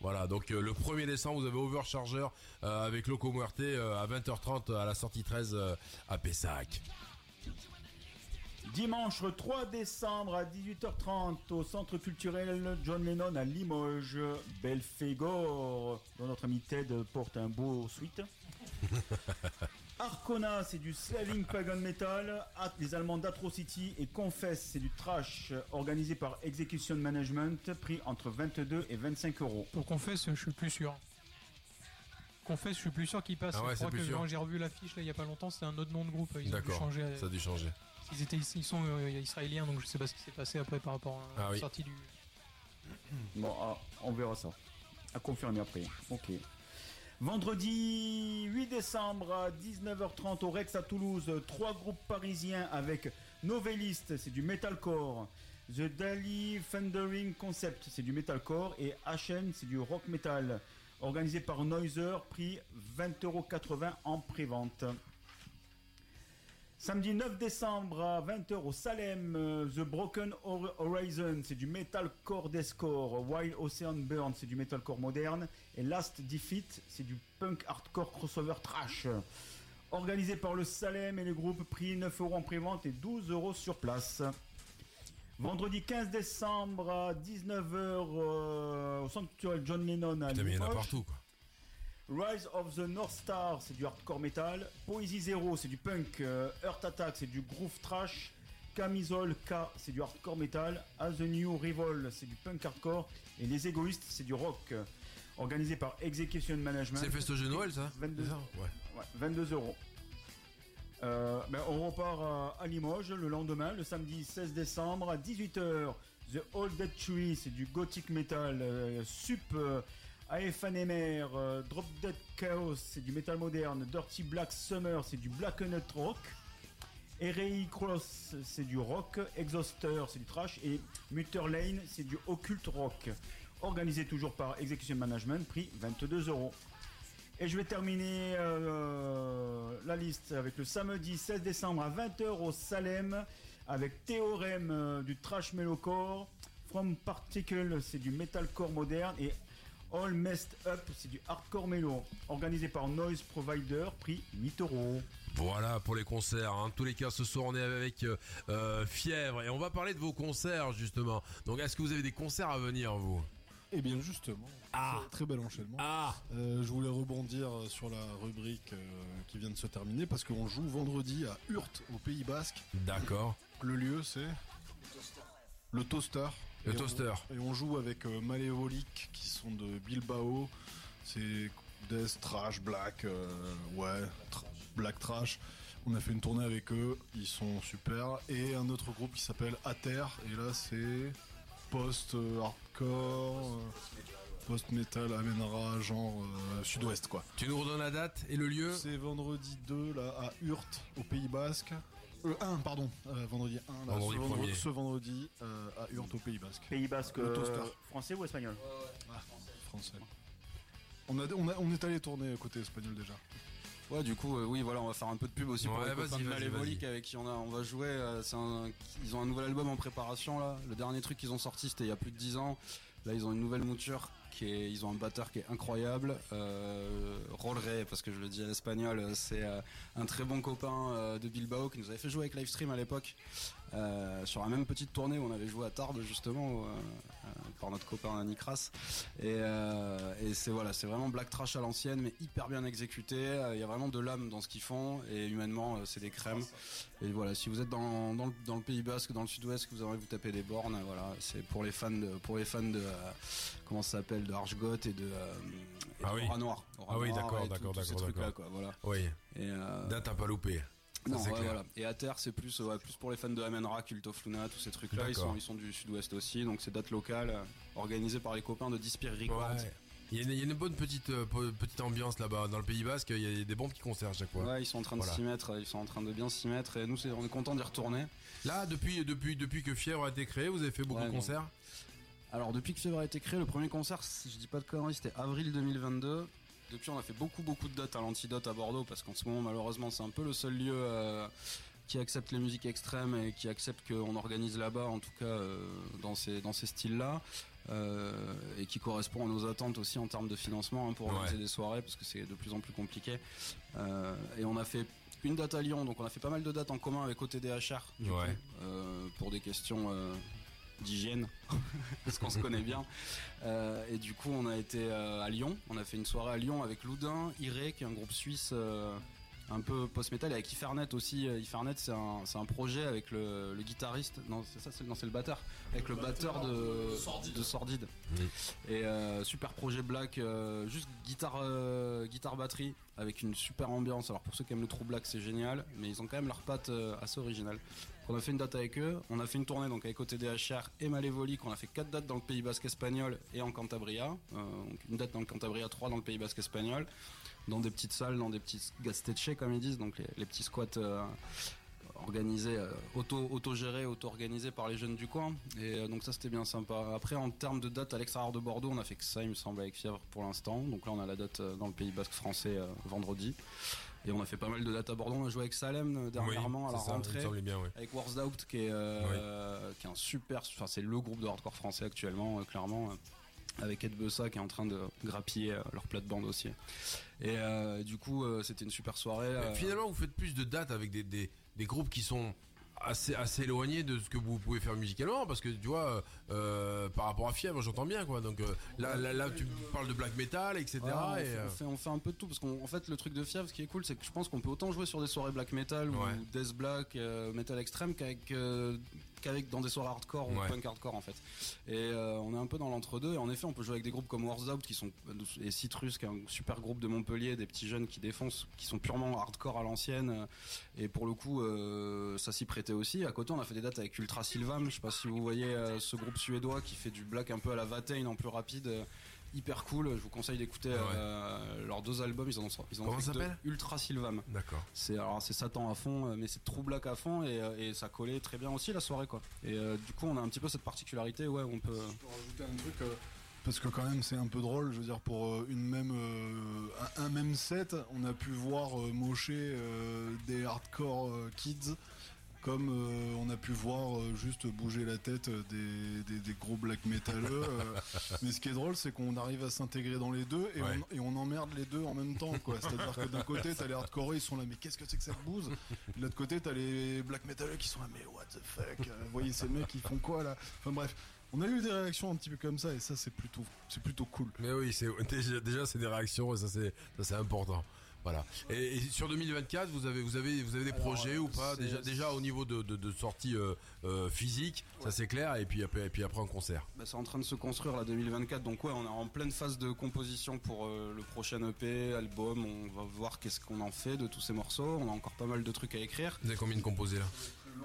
Voilà, donc euh, le 1er décembre vous avez Overcharger euh, avec Loco Muerte euh, à 20h30 à la sortie 13 euh, à Pessac. Dimanche 3 décembre à 18h30 au centre culturel John Lennon à Limoges, Belphégor, dont notre ami Ted porte un beau suite. Arcona, c'est du Slaving Pagan Metal. At- Les Allemands d'Atrocity et Confess, c'est du trash organisé par Execution Management, prix entre 22 et 25 euros. Pour Confess, je suis plus sûr. Confess, je suis plus sûr qu'il passe. Ah ouais, je crois c'est plus que sûr. quand j'ai revu l'affiche là il y a pas longtemps, c'était un autre nom de groupe. Ils ont dû D'accord, changer. ça a dû changer. Ils étaient, ils sont euh, israéliens, donc je sais pas ce qui s'est passé après par rapport à Ah la oui. sortie du. Bon, ah, on verra ça. À confirmer après. Ok. Vendredi 8 décembre à 19h30 au Rex à Toulouse, trois groupes parisiens avec Novelist, c'est du metalcore. The Daily Thundering Concept, c'est du metalcore. Et HN, c'est du rock metal. Organisé par Noiser, prix 20,80€ en pré-vente. Samedi 9 décembre à 20h au Salem, euh, The Broken Hor- Horizon, c'est du metalcore deathcore. Wild Ocean Burn, c'est du metalcore moderne. Et Last Defeat, c'est du punk hardcore crossover trash. Organisé par le Salem et le groupe, prix 9 euros en pré-vente et 12 euros sur place. Vendredi 15 décembre à 19h au centre culturel John Lennon à Putain, mais il y en a partout, quoi. Rise of the North Star, c'est du hardcore metal. Poésie Zero, c'est du punk. Euh, Earth Attack, c'est du groove trash. Camisole K, c'est du hardcore metal. As the New Revol, c'est du punk hardcore. Et Les Égoïstes, c'est du rock. Organisé par Execution Management. C'est le festoche de Noël, ça 22, C'est ça Ouais. Ouais, 22 euros. Euh, ben, on repart à, Limoges le lendemain, le samedi 16 décembre à 18h. The Old Dead Tree, c'est du gothic metal. euh, Sup, AFNMR, euh, Drop Dead Chaos, c'est du metal moderne. Dirty Black Summer, c'est du black nut rock. Erei Cross, c'est du rock. Exhauster, c'est du trash. Et Mutter Lane, c'est du occult rock. Organisé toujours par Execution Management, prix 22 euros. Et je vais terminer euh, la liste avec le samedi 16 décembre à 20h au Salem avec Théorème euh, du trash metalcore, From Particle c'est du metalcore moderne et All Messed Up c'est du hardcore mélo. Organisé par Noise Provider, prix 8 euros. Voilà pour les concerts. Hein. En tous les cas, ce soir, on est avec euh, euh, Fièvre et on va parler de vos concerts justement. Donc, est-ce que vous avez des concerts à venir, vous? Eh bien justement, Ah. très bel enchaînement. Ah Euh, je voulais rebondir sur la rubrique euh, qui vient de se terminer parce qu'on joue vendredi à Hurt au Pays Basque. D'accord. Le lieu c'est le Toaster. Le Et on- Toaster. et on joue avec euh, Malévolique qui sont de Bilbao. C'est Death, Trash, Black, euh, ouais, Black Trash. On a fait une tournée avec eux, ils sont super. Et un autre groupe qui s'appelle Ater, et là c'est post-hardcore, post-metal, Amenra, genre euh, sud-ouest quoi. Tu nous redonnes la date et le lieu C'est vendredi 2 là à Hurt au Pays Basque. Euh, 1 pardon, euh, vendredi 1 là, Vendredi ce, vendredi, premier. ce vendredi euh, à Hurt au Pays Basque. Pays Basque, Le euh, Toaster. français ou espagnol? Ah, français. On, a, on, a- on est allé tourner côté espagnol déjà. Ouais, du coup, euh, oui, voilà, on va faire un peu de pub aussi pour Ouais, les vas-y, copains de vas-y, Malévolique vas-y. avec qui on, a, on va jouer. euh, c'est un- ils ont un nouvel album en préparation là. Le dernier truc qu'ils ont sorti, c'était il y a plus de 10 ans. Là, ils ont une nouvelle mouture. Ils ont un batteur qui est incroyable. Euh, parce que je le dis à l'espagnol, c'est euh, un très bon copain euh, de Bilbao qui nous avait fait jouer avec Livestream à l'époque. euh, sur la même petite tournée où on avait joué à Tarbes justement par notre copain Nikras et, et c'est voilà c'est vraiment black trash à l'ancienne mais hyper bien exécuté il y a vraiment de l'âme dans ce qu'ils font et humainement c'est des crèmes et voilà si vous êtes dans, le, dans le Pays Basque dans le Sud-Ouest que vous aimeriez vous taper des bornes voilà c'est pour les fans de pour les fans de comment ça s'appelle de Archgoth et de, euh, et Ah de oui. Aura Noir Aura Ah oui, d'accord, d'accord, d'accord, d'accord. quoi, voilà Oui. et euh, Date à pas louper. Ça, non, c'est ouais, clair. voilà. Et à terre, c'est plus, ouais, plus pour les fans de Amenra, Cult of Luna, tous ces trucs-là. Ils sont, ils sont du sud-ouest aussi, donc c'est date locale, euh, organisée par les copains de Dispire Records. Ouais. Il y, a une, il y a une bonne petite, euh, ambiance là-bas dans le Pays Basque. Il y a des bons petits concerts à chaque fois. Ouais, ils sont en train de Voilà. s'y mettre, ils sont en train de bien s'y mettre, et nous, c'est- on est content d'y retourner. Là, depuis, depuis, depuis que Fièvre a été créé, vous avez fait beaucoup Ouais, de concerts? Alors, depuis que Fièvre a été créé, le premier concert, si je dis pas de conneries, c'était avril 2022. Depuis, on a fait beaucoup, beaucoup de dates à l'Antidote à Bordeaux, parce qu'en ce moment, malheureusement, c'est un peu le seul lieu euh, qui accepte les musiques extrêmes et qui accepte qu'on organise là-bas, en tout cas euh, dans ces, dans ces styles-là. euh, et qui correspond à nos attentes aussi en termes de financement hein, pour organiser Ouais. des soirées parce que c'est de plus en plus compliqué. Et on a fait une date à Lyon, donc on a fait pas mal de dates en commun avec OTDHR Ouais. coup, euh, pour des questions euh, d'hygiène parce qu'on se connaît bien. Euh, et du coup, on a été euh, à Lyon. On a fait une soirée à Lyon avec Loudun, Iré, qui est un groupe suisse euh, un peu post-metal, et avec Ifernet aussi. Ifernet, c'est un, c'est un projet avec le, le guitariste. Non, c'est ça, c'est non, c'est le batteur. Avec le batteur de de Sordide. Et euh, super projet black, euh, juste guitare, euh, guitare batterie avec une super ambiance. Alors pour ceux qui aiment le true black, c'est génial, mais ils ont quand même leur patte euh, assez originale. On a fait une date avec eux, on a fait une tournée donc avec OTDHR et Malévolique. On a fait quatre dates dans le Pays Basque espagnol et en Cantabria. Euh, donc une date dans le Cantabria, trois dans le Pays Basque espagnol, dans des petites salles, dans des petits gasteche comme ils disent, donc les, petits squats. euh, organisé, euh, auto, auto-géré, auto-organisé par les jeunes du coin. Et donc ça c'était bien sympa. Après en termes de date à l'extérieur de Bordeaux, on a fait que ça il me semble avec Fièvre pour l'instant. Donc là on a la date dans le Pays Basque français vendredi. Et on a fait pas mal de dates à Bordeaux. On a joué avec Salem euh, dernièrement Oui, à la ça, rentrée. semblait bien, oui. Avec Wars Out qui est, euh, qui est un super. Enfin, c'est le groupe de hardcore français actuellement, euh, clairement. avec Ed Bessa qui est en train de grappiller leur plate-bande aussi. Et euh, du coup, euh, c'était une super soirée. Euh, Finalement, vous faites plus de dates avec des, des, des groupes qui sont assez, assez éloignés de ce que vous pouvez faire musicalement parce que tu vois euh, par rapport à Fièvre j'entends bien quoi donc euh, là, là, là, tu parles de black metal etc on, et, fait, euh, on fait- on fait un peu de tout parce qu'en en fait le truc de Fièvre ce qui est cool c'est que je pense qu'on peut autant jouer sur des soirées black metal Ouais. ou death black euh, metal extrême qu'avec euh, qu'avec dans des soirées hardcore Ouais. ou punk hardcore en fait. Et euh, on est un peu dans l'entre-deux. Et en effet on peut jouer avec des groupes comme Wars Out qui sont et Citrus qui est un super groupe de Montpellier des petits jeunes qui défoncent qui sont purement hardcore à l'ancienne. Et pour le coup euh, ça s'y prêtait aussi. À côté on a fait des dates avec Ultra Sylvam. Je sais pas si vous voyez euh, ce groupe suédois qui fait du black un peu à la Vatain en plus rapide hyper cool. Je vous conseille d'écouter euh, leurs deux albums. Ils en ont ils en ont Comment fait deux. Ultra Sylvam. D'accord. C'est alors c'est Satan à fond euh, mais c'est True Black à fond et, euh, et ça collait très bien aussi la soirée quoi. Et euh, du coup on a un petit peu cette particularité ouais on peut pour rajouter un truc euh, parce que quand même c'est un peu drôle je veux dire pour une même euh, un, un même set on a pu voir euh, mocher euh, des hardcore euh, kids comme euh, on a pu voir euh, juste bouger la tête des, des, des gros black métalleux euh, mais ce qui est drôle c'est qu'on arrive à s'intégrer dans les deux et, Ouais. on, et on emmerde les deux en même temps quoi c'est à dire que d'un côté t'as les hardcore ils sont là mais qu'est-ce que c'est que cette bouse? De l'autre côté t'as les black métalleux qui sont là mais what the fuck euh, vous voyez ces mecs ils font quoi là? Enfin bref on a eu des réactions un petit peu comme ça et ça c'est plutôt c'est plutôt cool. mais oui c'est déjà, déjà c'est des réactions et ça c'est ça c'est important voilà et, et sur 2024 vous avez vous avez vous avez des Alors, projets ou pas? déjà déjà au niveau de, de, de sortie euh, euh, physique ça c'est clair et puis après et puis après en concert Bah, c'est en train de se construire la 2024, donc ouais, on est en pleine phase de composition pour euh, le prochain EP, album. On va voir qu'est-ce qu'on en fait de tous ces morceaux. On a encore pas mal de trucs à écrire. vous avez combien de composés là?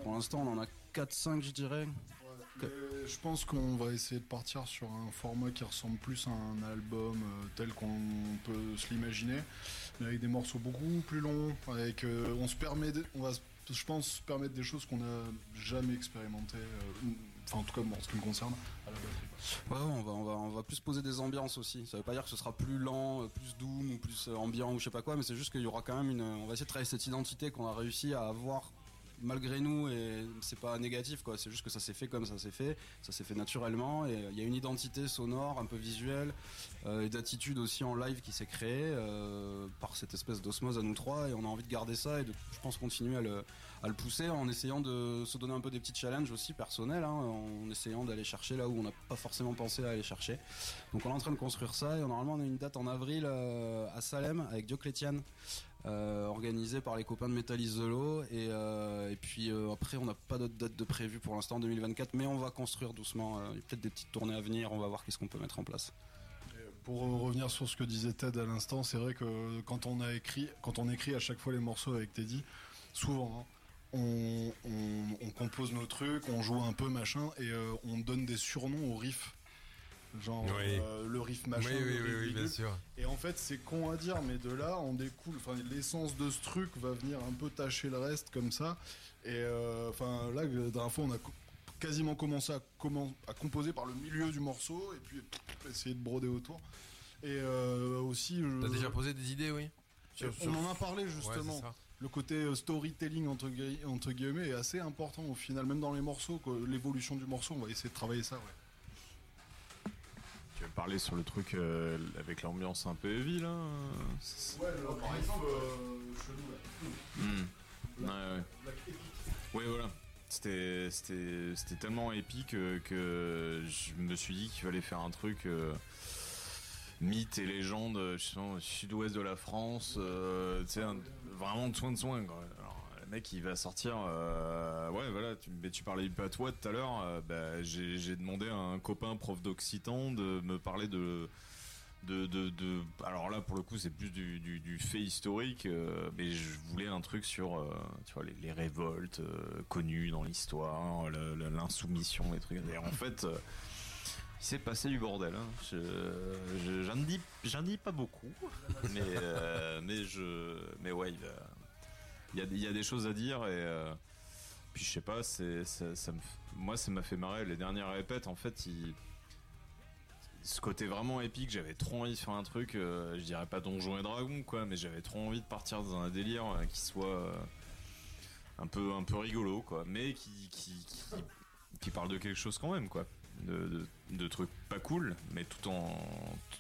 Pour l'instant, on en a 4-5, je dirais. Mais je pense qu'on va essayer de partir sur un format qui ressemble plus à un album tel qu'on peut se l'imaginer, avec des morceaux beaucoup plus longs. Avec, euh, on se permet, on va, je pense, se permettre des choses qu'on n'a jamais expérimentées. euh, Enfin, en tout cas, moi, en ce qui me concerne, à la batterie. Ouais, on va, on va, on va plus poser des ambiances aussi. Ça veut pas dire que ce sera plus lent, euh, plus doom ou plus ambiant ou je sais pas quoi, mais c'est juste qu'il y aura quand même une. On va essayer de travailler cette identité qu'on a réussi à avoir malgré nous et c'est pas négatif quoi. C'est juste que ça s'est fait comme ça s'est fait, ça s'est fait naturellement et il y a une identité sonore, un peu visuelle euh, et d'attitude aussi en live qui s'est créée euh, par cette espèce d'osmose à nous trois et on a envie de garder ça et de, je pense, continuer à le, à le pousser en essayant de se donner un peu des petits challenges aussi personnels, hein, en essayant d'aller chercher là où on n'a pas forcément pensé à aller chercher. Donc on est en train de construire ça et normalement on a une date en avril euh, à Salem avec Dioclétiane. Euh, organisée par les copains de Metal is the Law et, euh, et puis euh, après on n'a pas d'autres dates de prévues pour l'instant en 2024 mais on va construire doucement il y a peut-être des petites tournées à venir on va voir qu'est-ce qu'on peut mettre en place Pour revenir sur ce que disait Ted à l'instant, c'est vrai que quand on a écrit, quand on écrit à chaque fois les morceaux avec Teddy, souvent hein, on, on- compose nos trucs, on joue un peu machin et on donne des surnoms aux riffs. Genre Oui. euh, le riff machin. oui oui le oui, riff bien sûr Et en fait, c'est con à dire, mais de là, on découle. Enfin, l'essence de ce truc va venir un peu tâcher le reste comme ça. Et euh, enfin, là, la dernière fois, on a quasiment commencé à, composer par le milieu du morceau et puis essayer de broder autour. Et euh, aussi. t'as déjà posé des idées oui? Sur- on en a parlé justement. le côté storytelling entre, gui- entre guillemets est assez important au final, même dans les morceaux. L'évolution du morceau, on va essayer de travailler ça. Ouais. Tu veux parler sur le truc euh, avec l'ambiance un peu heavy là euh, c'est- Ouais, par exemple, chelou là. Hmm. Ouais, ouais. Oui, voilà. C'était, c'était, c'était tellement épique euh, que je me suis dit qu'il fallait faire un truc euh, mythe et légende, euh, je sais pas, au sud-ouest de la France, euh, tu sais, un- vraiment de soin de soin. Quoi. Mec, il va sortir. euh, ouais, voilà. Tu, mais tu parlais du patois tout à l'heure. euh, bah, j'ai, demandé à un copain prof d'occitan de me parler de de, de, de- alors là pour le coup c'est plus du, du, du fait historique euh, mais je voulais un truc sur euh, tu vois les, les révoltes euh, connues dans l'histoire l'insoumission les trucs et en fait il s'est passé du bordel hein. je, je- j'en dis j'en dis pas beaucoup mais mais je mais ouais il, va- il y a, des- choses à dire et euh, puis je sais pas c'est ça, moi ça m'a fait marrer. Les dernières répètes en fait ce côté vraiment épique, j'avais trop envie de faire un truc, euh, je dirais pas Donjon et Dragon quoi, mais j'avais trop envie de partir dans un délire euh, qui soit un peu un peu rigolo quoi, mais qui qui, qui, qui parle de quelque chose quand même quoi, de, de, de trucs pas cool, mais tout en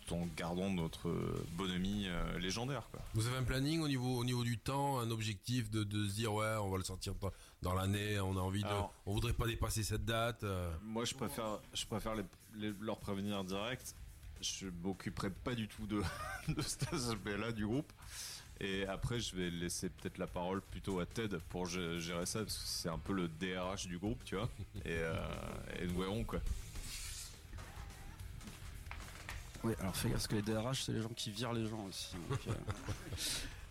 tout en gardant notre bonhomie euh, légendaire quoi. Vous avez un planning au niveau, au niveau du temps, un objectif de, de se dire ouais, on va le sortir dans- dans l'année, on a envie de, on voudrait pas dépasser cette date. euh. Moi, je préfère, je préfère les, les- leur prévenir direct. Je m'occuperai pas du tout de, de cet aspect-là du groupe. Et après, je vais laisser peut-être la parole plutôt à Ted pour gé- gérer ça, parce que c'est un peu le DRH du groupe, tu vois. Et, euh, et nous verrons, quoi. Oui, alors fais gaffe, parce que les DRH, c'est les gens qui virent les gens aussi. donc, euh.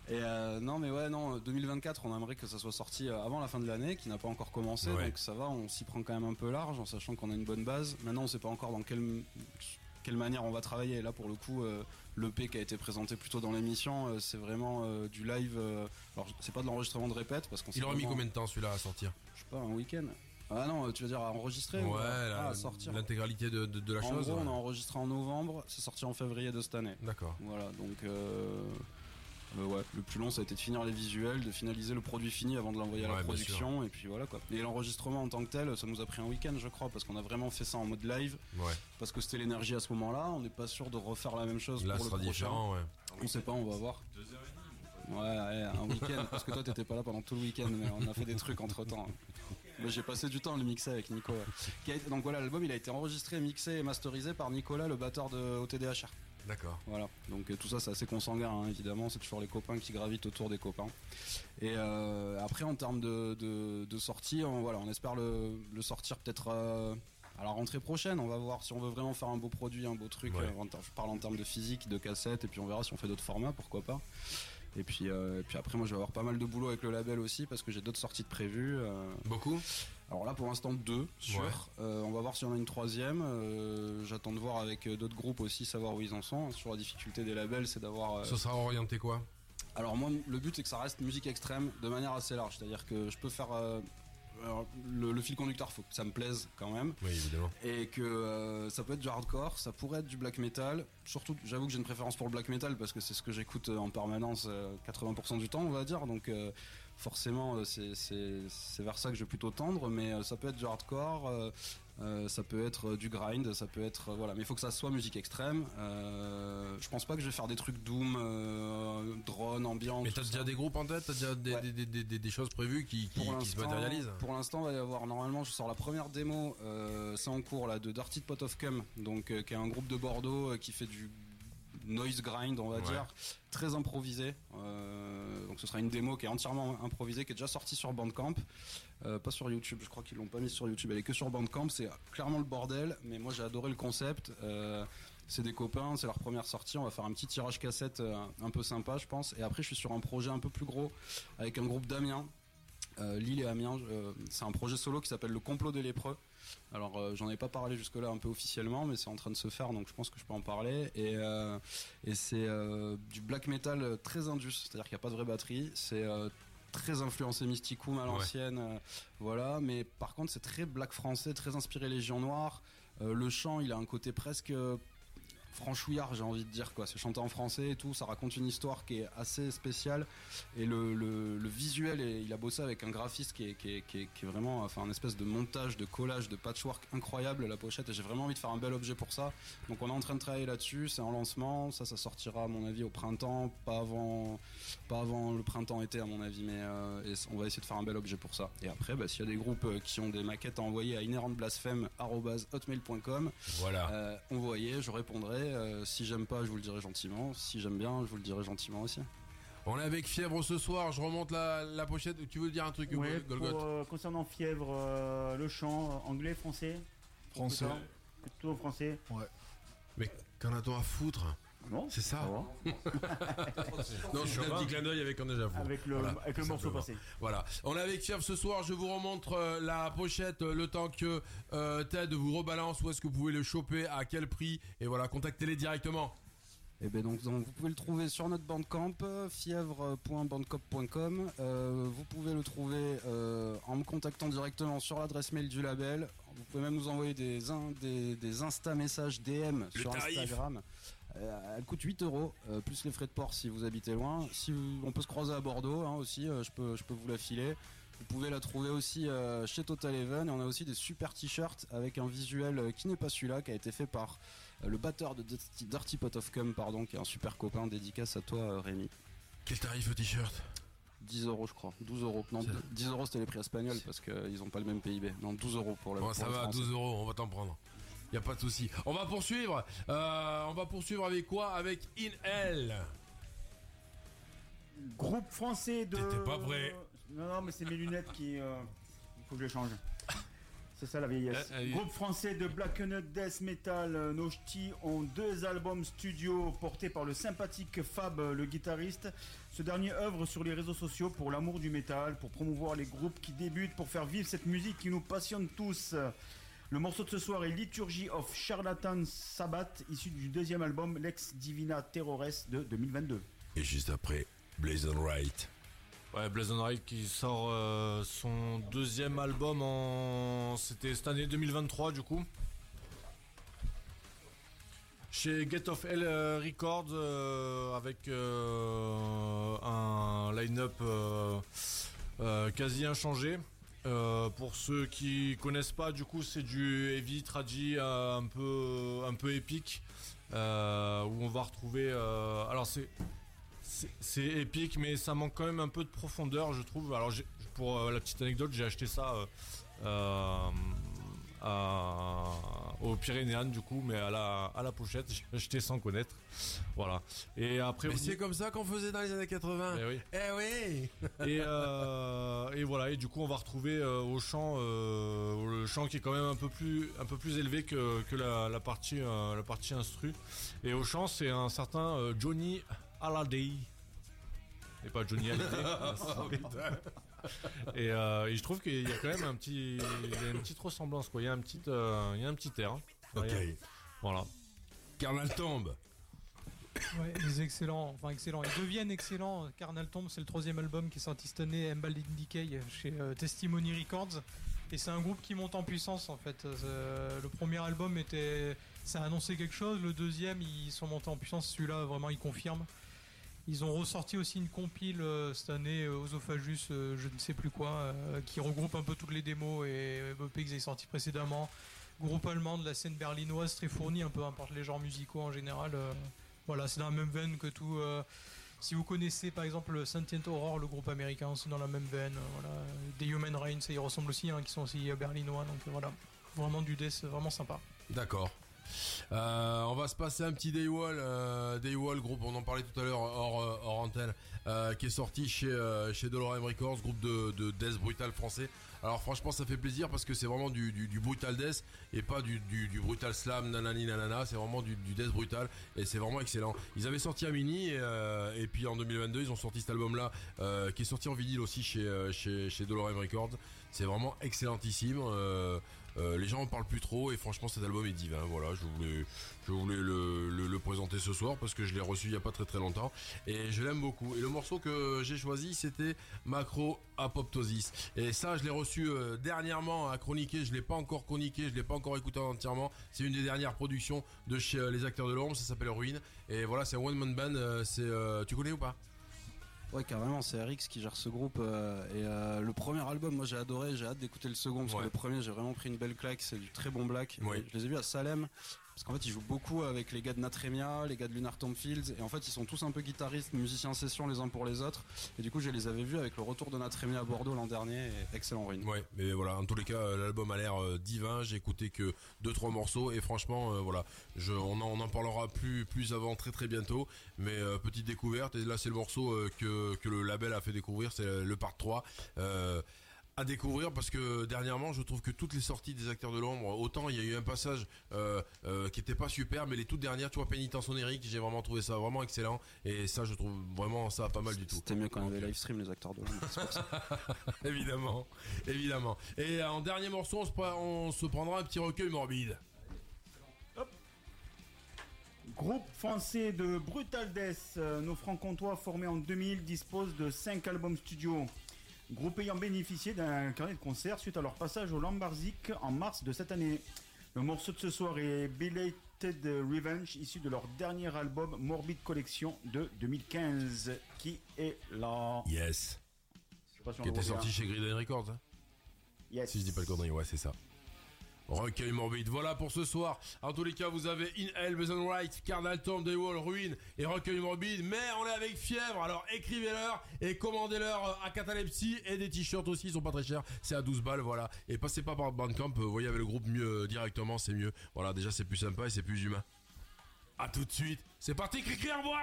Et euh, non, mais ouais, non, 2024, on aimerait que ça soit sorti euh, avant la fin de l'année, qui n'a pas encore commencé, Ouais. donc ça va, on s'y prend quand même un peu large, en sachant qu'on a une bonne base. Maintenant, on sait pas encore dans quelle, quelle manière on va travailler. Et là, pour le coup, euh, l'EP qui a été présenté plus tôt dans l'émission, euh, c'est vraiment du live. alors, c'est pas de l'enregistrement de répète, parce qu'on Il aura mis combien de temps celui-là à sortir? Je sais pas, un week-end Ah non, tu veux dire à enregistrer Ouais, ou à- la- ah, à sortir l'intégralité de, de, de la en chose. gros, ouais. on a enregistré en novembre, c'est sorti en février de cette année. D'accord. Voilà, donc euh, euh, ouais, le plus long ça a été de finir les visuels, de finaliser le produit fini avant de l'envoyer à Ouais, la production, et puis voilà quoi. Et l'enregistrement en tant que tel, ça nous a pris un week-end, je crois, parce qu'on a vraiment fait ça en mode live, Ouais. parce que c'était l'énergie à ce moment-là. On n'est pas sûr de refaire la même chose Là, pour le sera prochain. différent, ouais. On sait pas, on va voir. Ouais, ouais, un week-end, parce que toi t'étais pas là pendant tout le week-end, mais on a fait des trucs entre temps. J'ai passé du temps à le mixer avec Nico. ouais. Donc voilà, l'album il a été enregistré, mixé et masterisé par Nicolas, le batteur de OTDHR. D'accord. Voilà, donc euh, tout ça c'est assez consanguin hein, évidemment, c'est toujours les copains qui gravitent autour des copains. Et euh, après en termes de, de, de sortie, on, voilà, on espère le, le sortir peut-être euh, à la rentrée prochaine. On va voir si on veut vraiment faire un beau produit, un beau truc. Ouais. je parle en termes de physique, de cassette, et puis on verra si on fait d'autres formats, pourquoi pas. Et puis, euh, et puis après, moi je vais avoir pas mal de boulot avec le label aussi parce que j'ai d'autres sorties de prévues. euh. Beaucoup Alors là pour l'instant deux. Ouais. Euh, on va voir si on a une troisième. J'attends de voir avec d'autres groupes aussi, savoir où ils en sont. Sur la difficulté des labels, c'est d'avoir. Ça sera orienté quoi? Alors moi, le but c'est que ça reste musique extrême de manière assez large. C'est-à-dire que je peux faire alors, le, le fil conducteur, faut que ça me plaise quand même. Oui, évidemment. Et que euh, ça peut être du hardcore, ça pourrait être du black metal. Surtout, j'avoue que j'ai une préférence pour le black metal parce que c'est ce que j'écoute euh, en permanence euh, 80% du temps, on va dire. Donc euh, forcément, euh, c'est- vers ça que je vais plutôt tendre. Mais euh, ça peut être du hardcore. Euh, ça peut être euh, du grind, ça peut être euh, voilà, mais il faut que ça soit musique extrême. Euh, je pense pas que je vais faire des trucs doom, euh, drone, ambiance. Mais t'as déjà ça. des groupes en tête? T'as déjà des, Ouais. des, des, des- choses prévues qui, qui, se matérialisent? Pour l'instant, il va y avoir normalement, je sors la première démo, c'est en cours là, de Dirty Pot of Cum, donc qui est un groupe de Bordeaux qui fait du noise grind, on va Ouais. dire, très improvisé. Euh, donc ce sera une démo qui est entièrement improvisée, qui est déjà sortie sur Bandcamp, euh, pas sur YouTube. Je crois qu'ils l'ont pas mis sur YouTube, elle est que sur Bandcamp. C'est clairement le bordel, mais moi j'ai adoré le concept. Euh, c'est des copains, c'est leur première sortie. On va faire un petit tirage cassette un peu sympa, je pense. Et après, je suis sur un projet un peu plus gros avec un groupe d'Amiens. Lille et Amiens, c'est un projet solo qui s'appelle Le Complot des lépreux. Alors, euh, j'en ai pas parlé jusque-là un peu officiellement, mais c'est en train de se faire, donc je pense que je peux en parler. Et, euh, et c'est euh, du black metal très indus, c'est-à-dire qu'il n'y a pas de vraie batterie. C'est très influencé Mysticum à l'ancienne, voilà. Mais par contre, c'est très black français, très inspiré Légion Noire. Le chant, il a un côté presque franchouillard, j'ai envie de dire quoi. C'est chanté en français et tout, ça raconte une histoire qui est assez spéciale. Et le, le- le visuel, et il a bossé avec un graphiste qui est, qui est- qui est- qui est vraiment, enfin, un espèce de montage, de collage, de patchwork incroyable la pochette. Et j'ai vraiment envie de faire un bel objet pour ça. Donc on est en train de travailler là-dessus, c'est en lancement. Ça, ça sortira à mon avis au printemps, pas avant, pas avant le printemps-été à mon avis, mais euh, et on va essayer de faire un bel objet pour ça. Et après, bah, s'il y a des groupes euh, qui ont des maquettes à envoyer à inhérentblasphème@hotmail.com, Voilà. euh, envoyez, je répondrai. Euh, si j'aime pas, je vous le dirai gentiment. Si j'aime bien, je vous le dirai gentiment aussi. On est avec Fièvre ce soir, je remonte la, la pochette. Tu veux dire un truc, Ouais, pour, euh, concernant Fièvre, euh, le chant, anglais, français Français. Tout Tout en français Ouais. Mais qu'en a-t-on à foutre? Non C'est ça. Non, je fais un petit clin d'œil avec un déjà fou. Avec le, Voilà, avec le tout morceau passé. Voilà, on est avec Fièvre ce soir. Je vous remontre euh, la pochette euh, le temps que euh, Ted vous rebalance où est-ce que vous pouvez le choper, à quel prix? Et voilà, contactez-les directement. Et ben donc, donc, vous pouvez le trouver sur notre bandcamp, fièvre.bandcamp.com. Euh, vous pouvez le trouver euh, en me contactant directement sur l'adresse mail du label, Vous pouvez même nous envoyer des, des, des Insta messages DM Le sur tarif. Instagram. Euh, elle coûte 8 euros, euh, plus les frais de port si vous habitez loin. Si vous- on peut se croiser à Bordeaux hein, aussi, euh, je, peux, je peux vous la filer. Vous pouvez la trouver aussi chez Total Even et on a aussi des super t-shirts avec un visuel qui n'est pas celui-là, qui a été fait par le batteur de Dirty, Pot of Cum, pardon, qui est un super copain. Dédicace à toi, Rémi. Quel tarif au t-shirt? 10 euros, je crois. 12 euros. Non, 10 euros c'était les prix espagnols parce qu'ils n'ont pas le même PIB. Non, 12 euros pour le. Bon, pour ça va, français. 12 euros, on va t'en prendre. Y a pas de souci. On va poursuivre. Euh, on va poursuivre avec quoi? Avec In Hell. Groupe français de. T'étais pas prêt. Non, non, mais c'est mes lunettes qui. euh, Il faut que je les change. C'est ça la vieillesse. Euh, euh, Groupe français de Black Death Metal, euh, nos ch'tis ont deux albums studio portés par le sympathique Fab, le guitariste. Ce dernier œuvre sur les réseaux sociaux pour l'amour du métal, pour promouvoir les groupes qui débutent, pour faire vivre cette musique qui nous passionne tous. Le morceau de ce soir est Liturgy of Charlatan Sabbath, issu du deuxième album Lex Divina Terrores de 2022. Et juste après, Blazon Right. Ouais, Blazon Ride qui sort euh, son deuxième album en. C'était cette année 2023 du coup. Chez Get of Hell euh, Records euh, avec euh, un line-up euh, euh, quasi inchangé. Euh, pour ceux qui connaissent pas, du coup, c'est du heavy tragi euh, un peu un peu épique euh, où on va retrouver. alors c'est c'est- épique, mais ça manque quand même un peu de profondeur, je trouve. Alors, pour la petite anecdote, j'ai acheté ça à- au Pyrénéan, du coup, mais à la, à la pochette, j'ai acheté sans connaître. Voilà. Et après, Mais au- c'est comme ça qu'on faisait dans les années 80. Eh oui. Eh oui et, euh, et voilà, et du coup, on va retrouver euh, au chant, euh, le chant qui est quand même un peu plus, un peu plus élevé que, que la, la partie, euh, la partie instru. Et au chant, c'est un certain euh, Johnny Hallyday. Et pas Johnny Hallyday. Et, euh, et je trouve qu'il y a quand même un petit, il y a une petite ressemblance, quoi. Il y a un petit, euh, il y a un petit air. Ok. Voilà. Carnal tombe. Ouais, ils excellents, enfin excellents. Ils deviennent excellents. Carnal Tomb, c'est le troisième album qui est sorti cette année, Decay, chez euh, Testimony Records. Et c'est un groupe qui monte en puissance en fait. Euh, le premier album était, ça a annoncé quelque chose. Le deuxième, ils sont montés en puissance. Celui-là, vraiment, ils confirment. Ils ont ressorti aussi une compile euh, cette année, euh, Osophagus, euh, je ne sais plus quoi, qui regroupe un peu toutes les démos et EP qu'ils avaient sorti précédemment. Groupe allemand de la scène berlinoise, très fourni, un peu importe les genres musicaux en général. voilà, c'est dans la même veine que tout. si vous connaissez par exemple Sentient Horror, le groupe américain, c'est dans la même veine. voilà. Des Human Rain, ça y ressemble aussi, hein, qui sont aussi berlinois. Donc voilà, vraiment du death, vraiment sympa. D'accord. Euh, on va se passer un petit Daywall, euh, Daywall groupe, on en parlait tout à l'heure hors, euh, hors antenne, qui est sorti chez, chez Records, groupe de, de death brutal français. Alors franchement ça fait plaisir parce que c'est vraiment du, brutal death et pas du, brutal slam nanani nanana, c'est vraiment du, death brutal et c'est vraiment excellent. Ils avaient sorti à Mini et, puis en 2022 ils ont sorti cet album là qui est sorti en vinyle aussi chez, chez, chez Records. C'est vraiment excellentissime. Euh, les gens en parlent plus trop et franchement cet album est divin. Voilà, je voulais, le, présenter ce soir parce que je l'ai reçu il y a pas très très longtemps et je l'aime beaucoup. Et le morceau que j'ai choisi c'était Macro Apoptosis. Et ça je l'ai reçu euh, dernièrement à chroniquer. Je l'ai pas encore chroniqué, je l'ai pas encore écouté entièrement. C'est une des dernières productions de chez euh, les acteurs de l'ombre. Ça s'appelle Ruine. Et voilà, c'est one man band. c'est, tu connais ou pas? Ouais, carrément, c'est RX qui gère ce groupe. euh, et euh, le premier album, moi j'ai adoré, j'ai hâte d'écouter le second parce Ouais. que le premier, j'ai vraiment pris une belle claque, c'est du très bon black. Ouais. Je les ai vus à Salem parce qu'en fait, ils jouent beaucoup avec les gars de Natremia, les gars de Lunar Tomb Fields, et en fait, ils sont tous un peu guitaristes, musiciens session les uns pour les autres. Et du coup, je les avais vus avec le retour de Natremia à Bordeaux l'an dernier, excellent ruine. Ouais, mais voilà, en tous les cas, euh, l'album a l'air euh, divin. J'ai écouté que deux trois morceaux et franchement, euh, voilà, on, en, parlera plus avant très très bientôt. Mais petite découverte et là c'est le morceau que le label a fait découvrir, c'est le, part 3. Euh, à découvrir parce que dernièrement je trouve que toutes les sorties des acteurs de l'ombre autant il y a eu un passage euh, euh, qui était pas super mais les toutes dernières tu vois pénitence onérique j'ai vraiment trouvé ça vraiment excellent et ça je trouve vraiment ça pas mal du tout C'était mieux quand on avait live stream les acteurs de l'ombre, c'est pour ça. évidemment, évidemment. Et en dernier morceau, on se, pre- on se prendra un petit recueil morbide. Groupe français de Brutal Death, nos francs-comtois formés en 2000 disposent de 5 albums studio. Groupe ayant bénéficié d'un carnet de concert suite à leur passage au Lambarzik en mars de cette année. Le morceau de ce soir est Belated Revenge, issu de leur dernier album Morbid Collection de 2015, qui est là? Yes. Je sais pas si on Qui était sorti chez Green Records. hein Yes. Si je dis pas le connerie, ouais, c'est ça. Recueil morbide. Voilà pour ce soir. En tous les cas, vous avez In Hell, Mason Right, Cardinal Tomb, Daywall, Ruin et Recueil morbide. Mais on est avec fièvre. Alors écrivez-leur et commandez-leur euh, à Catalepsy et des t-shirts aussi. Ils sont pas très chers. C'est à 12 balles, voilà. Et passez pas par Bandcamp. euh, Vous voyez avec le groupe mieux euh, directement, c'est mieux. Voilà, déjà c'est plus sympa et c'est plus humain. À tout de suite. C'est parti, cri cri en bois